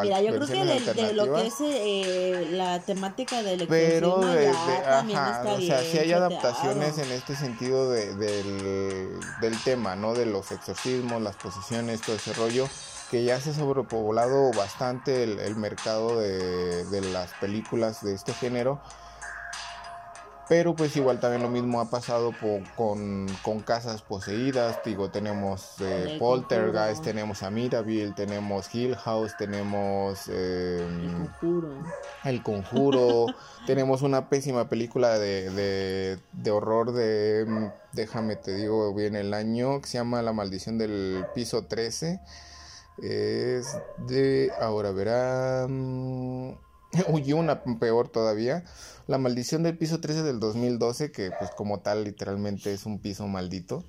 mira yo creo que de, lo que es eh, la temática del pero de, ajá, o sea si hay adaptaciones en este sentido de, del, del tema no de los exorcismos las posiciones todo ese rollo que ya se ha sobrepoblado bastante el, mercado de, de, las películas de este género. Pero pues igual también lo mismo ha pasado con, con, casas poseídas. Digo, tenemos eh, Poltergeist, tenemos Amityville, tenemos Hill House, tenemos em, El Conjuro. El Conjuro. tenemos una pésima película de, de, de horror de, em, déjame te digo bien el año, que se llama La Maldición del Piso 13 es de, ahora verán, uy, una peor todavía, La maldición del piso 13 del 2012, que pues como tal literalmente es un piso maldito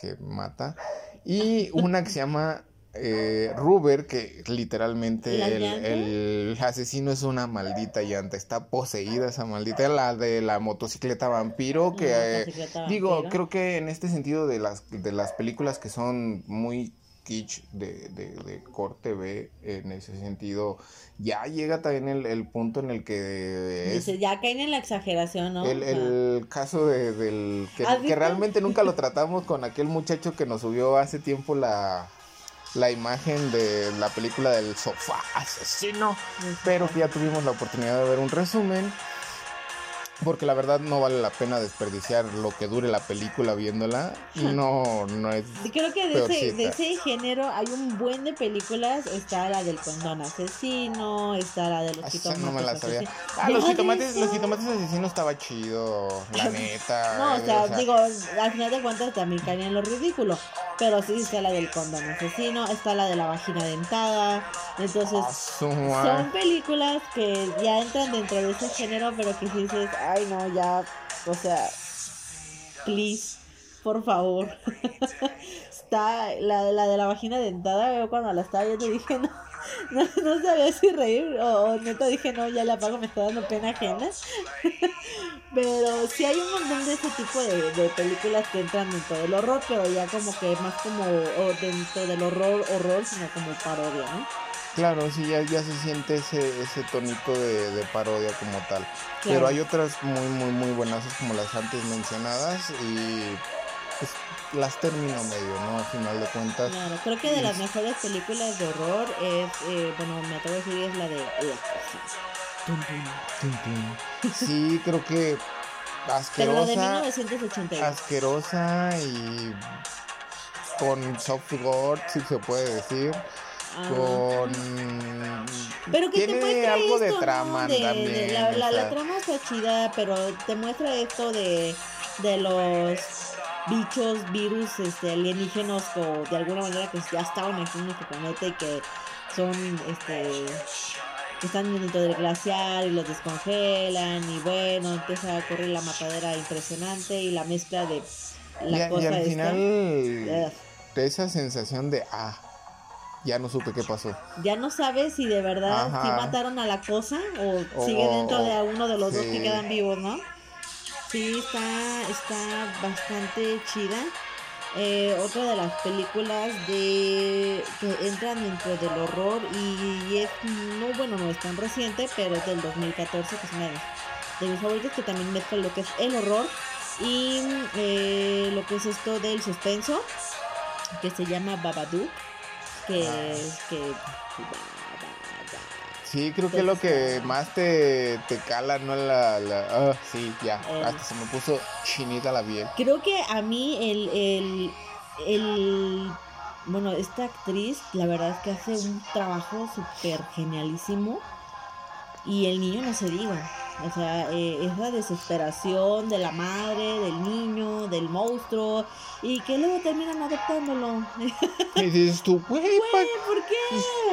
que mata. Y una que se llama eh, Ruber, que literalmente el, asesino es una maldita llanta, está poseída esa maldita, la de la motocicleta vampiro, que eh, digo, creo que en este sentido de las, de las películas que son muy kitsch de, de, de corte B en ese sentido. Ya llega también el, el punto en el que es Dice, ya caen en la exageración, ¿no? el, caso de, del que, ¿Has que realmente nunca lo tratamos con aquel muchacho que nos subió hace tiempo la, la imagen de la película del sofá asesino, pero que ya tuvimos la oportunidad de ver un resumen. Porque la verdad no vale la pena desperdiciar lo que dure la película viéndola. No, no es. Creo que de ese, de ese género hay un buen de películas. Está la del condón asesino, está la de los Esa jitomates no me la sabía. Ah, los jitomates, los jitomates asesinos estaba chido, la neta. No, o eh, sea, digo, al final de cuentas también caen en lo ridículo. Pero sí está la del condón asesino, está la de la vagina dentada. Entonces, son películas que ya entran dentro de ese género, pero que si dices, ay no, ya, o sea, please, por favor. está la, la de la vagina dentada, yo cuando la estaba viendo dije, no, no, no sabía si reír o, o neta dije, no, ya la apago, me está dando pena ajena. pero sí hay un montón de ese tipo de, de películas que entran dentro del horror, pero ya como que más como o dentro del horror, horror, sino como parodia, ¿no? Claro, sí, ya, ya se siente ese, ese tonito de, de parodia como tal. Pero hay otras muy, muy, muy buenas como las antes mencionadas y pues, las termino medio, ¿no? A final de cuentas. Claro, creo que de las mejores películas de horror es, eh, bueno, me atrevo a decir, es la de tum. Sí, creo que Pero la de asquerosa, 1982. asquerosa y con soft gore, si se puede decir. Ah. Con... Pero que te Tiene muestra algo de trama de también. la, la, la trama está chida, pero te muestra esto de, de los bichos, virus este, alienígenos o de alguna manera que ya estaban aquí en nuestro planeta y que son este que están dentro del glaciar y los descongelan y bueno, empieza a correr la matadera impresionante y la mezcla de la y, a- y cosa al esta. final de esa sensación de ah, ya no supe qué pasó. Ya no sabes si de verdad si mataron a la cosa o, O- sigue dentro de uno de los dos que quedan vivos, ¿no? Sí, está, está bastante chida. Eh, otra de las películas de que entran dentro del horror y es no bueno no es tan reciente pero es del 2014 que es una de, de mis favoritos que también mezcla lo que es el horror y eh, lo que es esto del suspenso que se llama Babadook que Ah. que Sí, creo que lo que más te, te cala, no la... la ah, sí, ya, Eh. hasta se me puso chinita la piel. Creo que a mí el, el, el, bueno, esta actriz, la verdad es que hace un trabajo súper genialísimo y el niño no se diga. O sea, eh, es la desesperación de la madre, del niño, del monstruo y que luego terminan adoptándolo. Y dices tú, güey, ¿Por qué?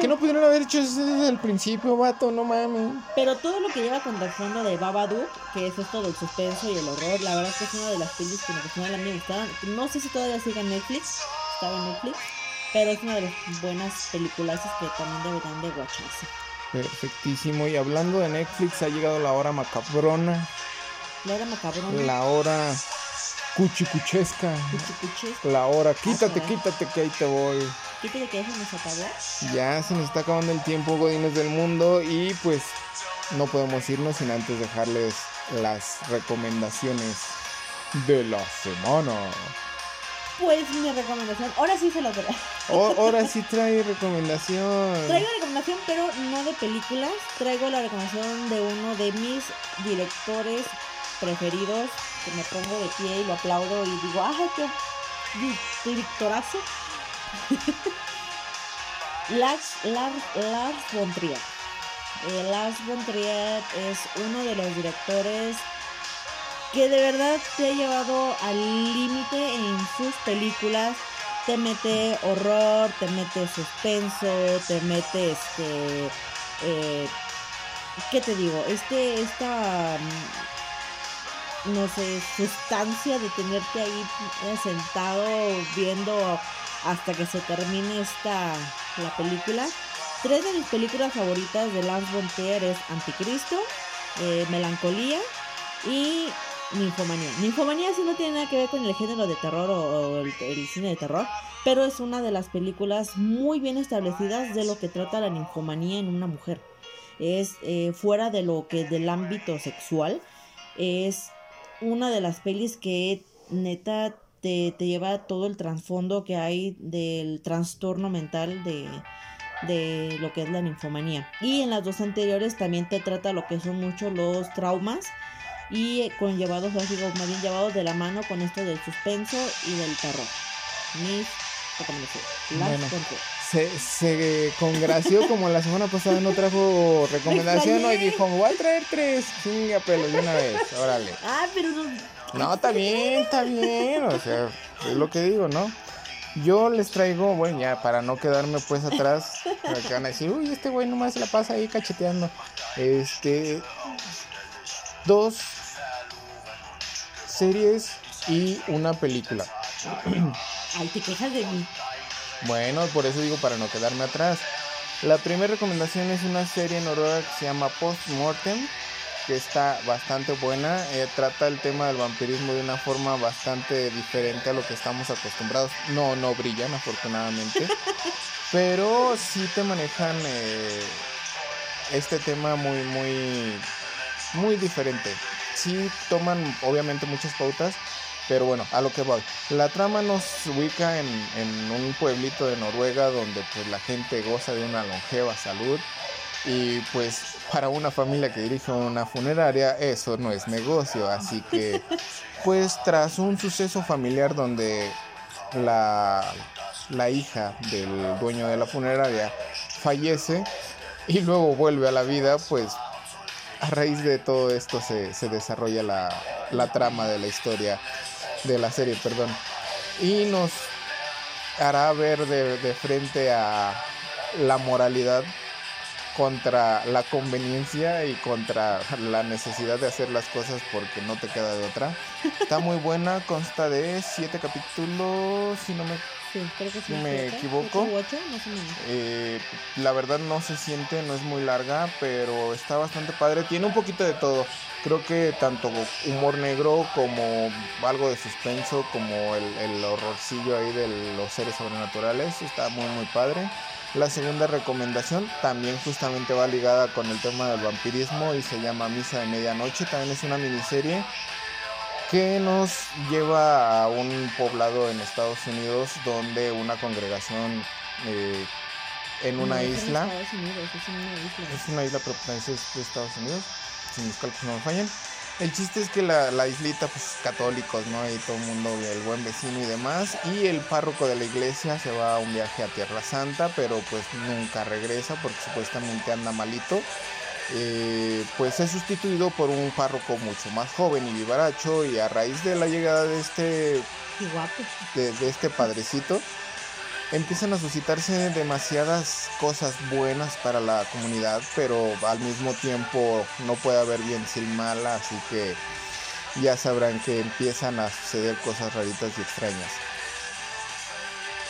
¿qué no pudieron haber hecho eso desde el principio, vato? No mames. Pero todo lo que lleva con trasfondo de Babadook, que es esto del suspenso y el horror, la verdad es que es una de las pelis que lo personal a mí me gustaban. No sé si todavía sigue en Netflix, estaba en Netflix, pero es una de las buenas películas que también deberían de watcharse. Perfectísimo. Y hablando de Netflix, ha llegado la hora macabrona, Laura Macabrón, la hora cuchicuchesca, Cuchicuches, la hora quítate, quítate que ahí te voy. que eso nos acabó. Ya se nos está acabando el tiempo, Godines del Mundo, y pues no podemos irnos sin antes dejarles las recomendaciones de la semana. Pues mi recomendación, ahora sí se lo doy. O- ahora sí trae recomendación. Traigo recomendación, pero no de películas. Traigo la recomendación de uno de mis directores preferidos, que me pongo de pie y lo aplaudo y digo, ¡ay, qué di- directorazo! Lars, Lars, Lars von Trier. Eh, Lars von Trier es uno de los directores que de verdad te ha llevado al límite en sus películas te mete horror, te mete suspenso, te mete este eh, ¿qué te digo? Este esta mm, no sé, sustancia de tenerte ahí sentado viendo hasta que se termine esta la película. Tres de mis películas favoritas de Lance von Trier es Anticristo, eh, Melancolía y Ninfomanía. Ninfomanía sí no tiene nada que ver con el género de terror o, el, cine de terror, pero es una de las películas muy bien establecidas de lo que trata la ninfomanía en una mujer. Es eh, fuera de lo que del ámbito sexual, es una de las pelis que neta te, te lleva todo el trasfondo que hay del trastorno mental de, de lo que es la ninfomanía. Y en las dos anteriores también te trata lo que son mucho los traumas y conllevados, así más bien llevados de la mano con esto del suspenso y del terror. Mis recomendaciones. se, se congració como la semana pasada no trajo recomendación y dijo, voy a traer tres, chinga pelo de una vez, órale. Ah, pero no. No, está bien, está bien, o sea, es lo que digo, ¿no? Yo les traigo, bueno, ya para no quedarme pues atrás, que van a decir, uy, este güey nomás se la pasa ahí cacheteando. Este, dos series y una película. Ay, te quejas de mí. Bueno, por eso digo para no quedarme atrás. La primera recomendación es una serie noruega que se llama Post Mortem que está bastante buena. Eh, trata el tema del vampirismo de una forma bastante diferente a lo que estamos acostumbrados. No, no brillan afortunadamente, pero sí te manejan eh, este tema muy, muy, muy diferente. Sí toman obviamente muchas pautas, pero bueno, a lo que voy. La trama nos ubica en, en un pueblito de Noruega donde pues la gente goza de una longeva salud y pues para una familia que dirige una funeraria eso no es negocio. Así que pues tras un suceso familiar donde la, la hija del dueño de la funeraria fallece y luego vuelve a la vida, pues a raíz de todo esto se, se desarrolla la, la, trama de la historia de la serie, perdón. Y nos hará ver de, de frente a la moralidad contra la conveniencia y contra la necesidad de hacer las cosas porque no te queda de otra. Está muy buena, consta de siete capítulos, si no me, me equivoco. Eh, la verdad no se siente, no es muy larga, pero está bastante padre. Tiene un poquito de todo. Creo que tanto humor negro como algo de suspenso, como el, el horrorcillo ahí de los seres sobrenaturales, está muy muy padre. La segunda recomendación también justamente va ligada con el tema del vampirismo y se llama Misa de Medianoche. También es una miniserie que nos lleva a un poblado en Estados Unidos donde una congregación eh, en una isla. Es, una isla. Es una isla, pero es de Estados Unidos, si mis cálculos no me fallan. El chiste es que la, la, islita, pues católicos, ¿no? Y todo el mundo, el buen vecino y demás. Y el párroco de la iglesia se va a un viaje a Tierra Santa, pero pues nunca regresa porque supuestamente anda malito. Eh, pues es sustituido por un párroco mucho más joven y vivaracho. Y a raíz de la llegada de este. De, de este padrecito empiezan a suscitarse demasiadas cosas buenas para la comunidad, pero al mismo tiempo no puede haber bien sin mal, así que ya sabrán que empiezan a suceder cosas raritas y extrañas.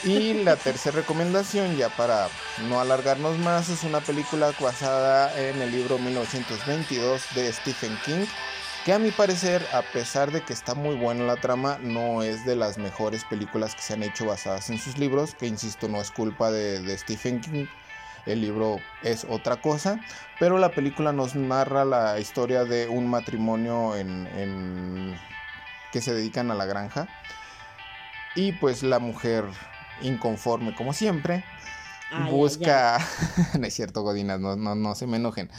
Y la tercera recomendación, ya para no alargarnos más, es una película basada en el libro 1922 de Stephen King que a mi parecer, a pesar de que está muy buena la trama, no es de las mejores películas que se han hecho basadas en sus libros, que insisto, no es culpa de, Stephen King, el libro es otra cosa, pero la película nos narra la historia de un matrimonio en, que se dedican a la granja y pues la mujer inconforme como siempre busca, no es cierto Godina, no, no, no se me enojen,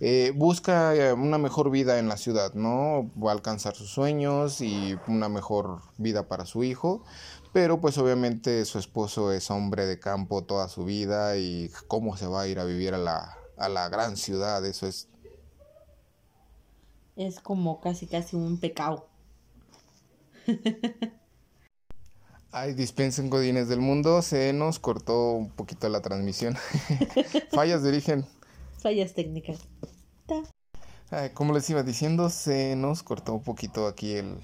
eh, busca eh, una mejor vida en la ciudad, ¿no? Va a alcanzar sus sueños y una mejor vida para su hijo, pero pues obviamente su esposo es hombre de campo toda su vida y cómo se va a ir a vivir a la, a la gran ciudad, eso es... Es como casi casi un pecado. Ay, dispensen godines del mundo, se nos cortó un poquito la transmisión. Fallas de origen. Fallas técnicas. como les iba diciendo, se nos cortó un poquito aquí el,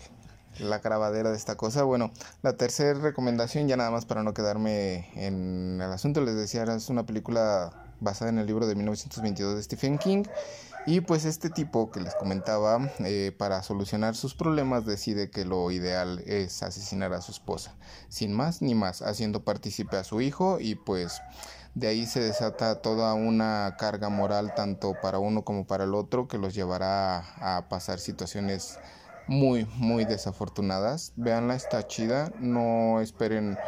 la grabadera de esta cosa. Bueno, la tercera recomendación, ya nada más para no quedarme en el asunto, les decía, es una película basada en el libro de 1922 de Stephen King Y pues este tipo que les comentaba, eh, para solucionar sus problemas, decide que lo ideal es asesinar a su esposa, sin más ni más, haciendo partícipe a su hijo y pues de ahí se desata toda una carga moral tanto para uno como para el otro que los llevará a, pasar situaciones muy, muy desafortunadas. Veanla, está chida, no esperen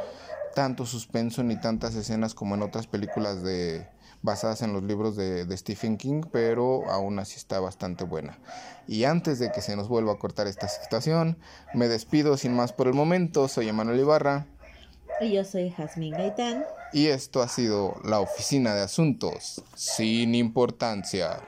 tanto suspenso ni tantas escenas como en otras películas de basadas en los libros de, Stephen King, pero aún así está bastante buena. Y antes de que se nos vuelva a cortar esta situación, me despido sin más por el momento. Soy Emanuel Ibarra. Y yo soy Jazmín Gaitán. Y esto ha sido la Oficina de Asuntos sin importancia.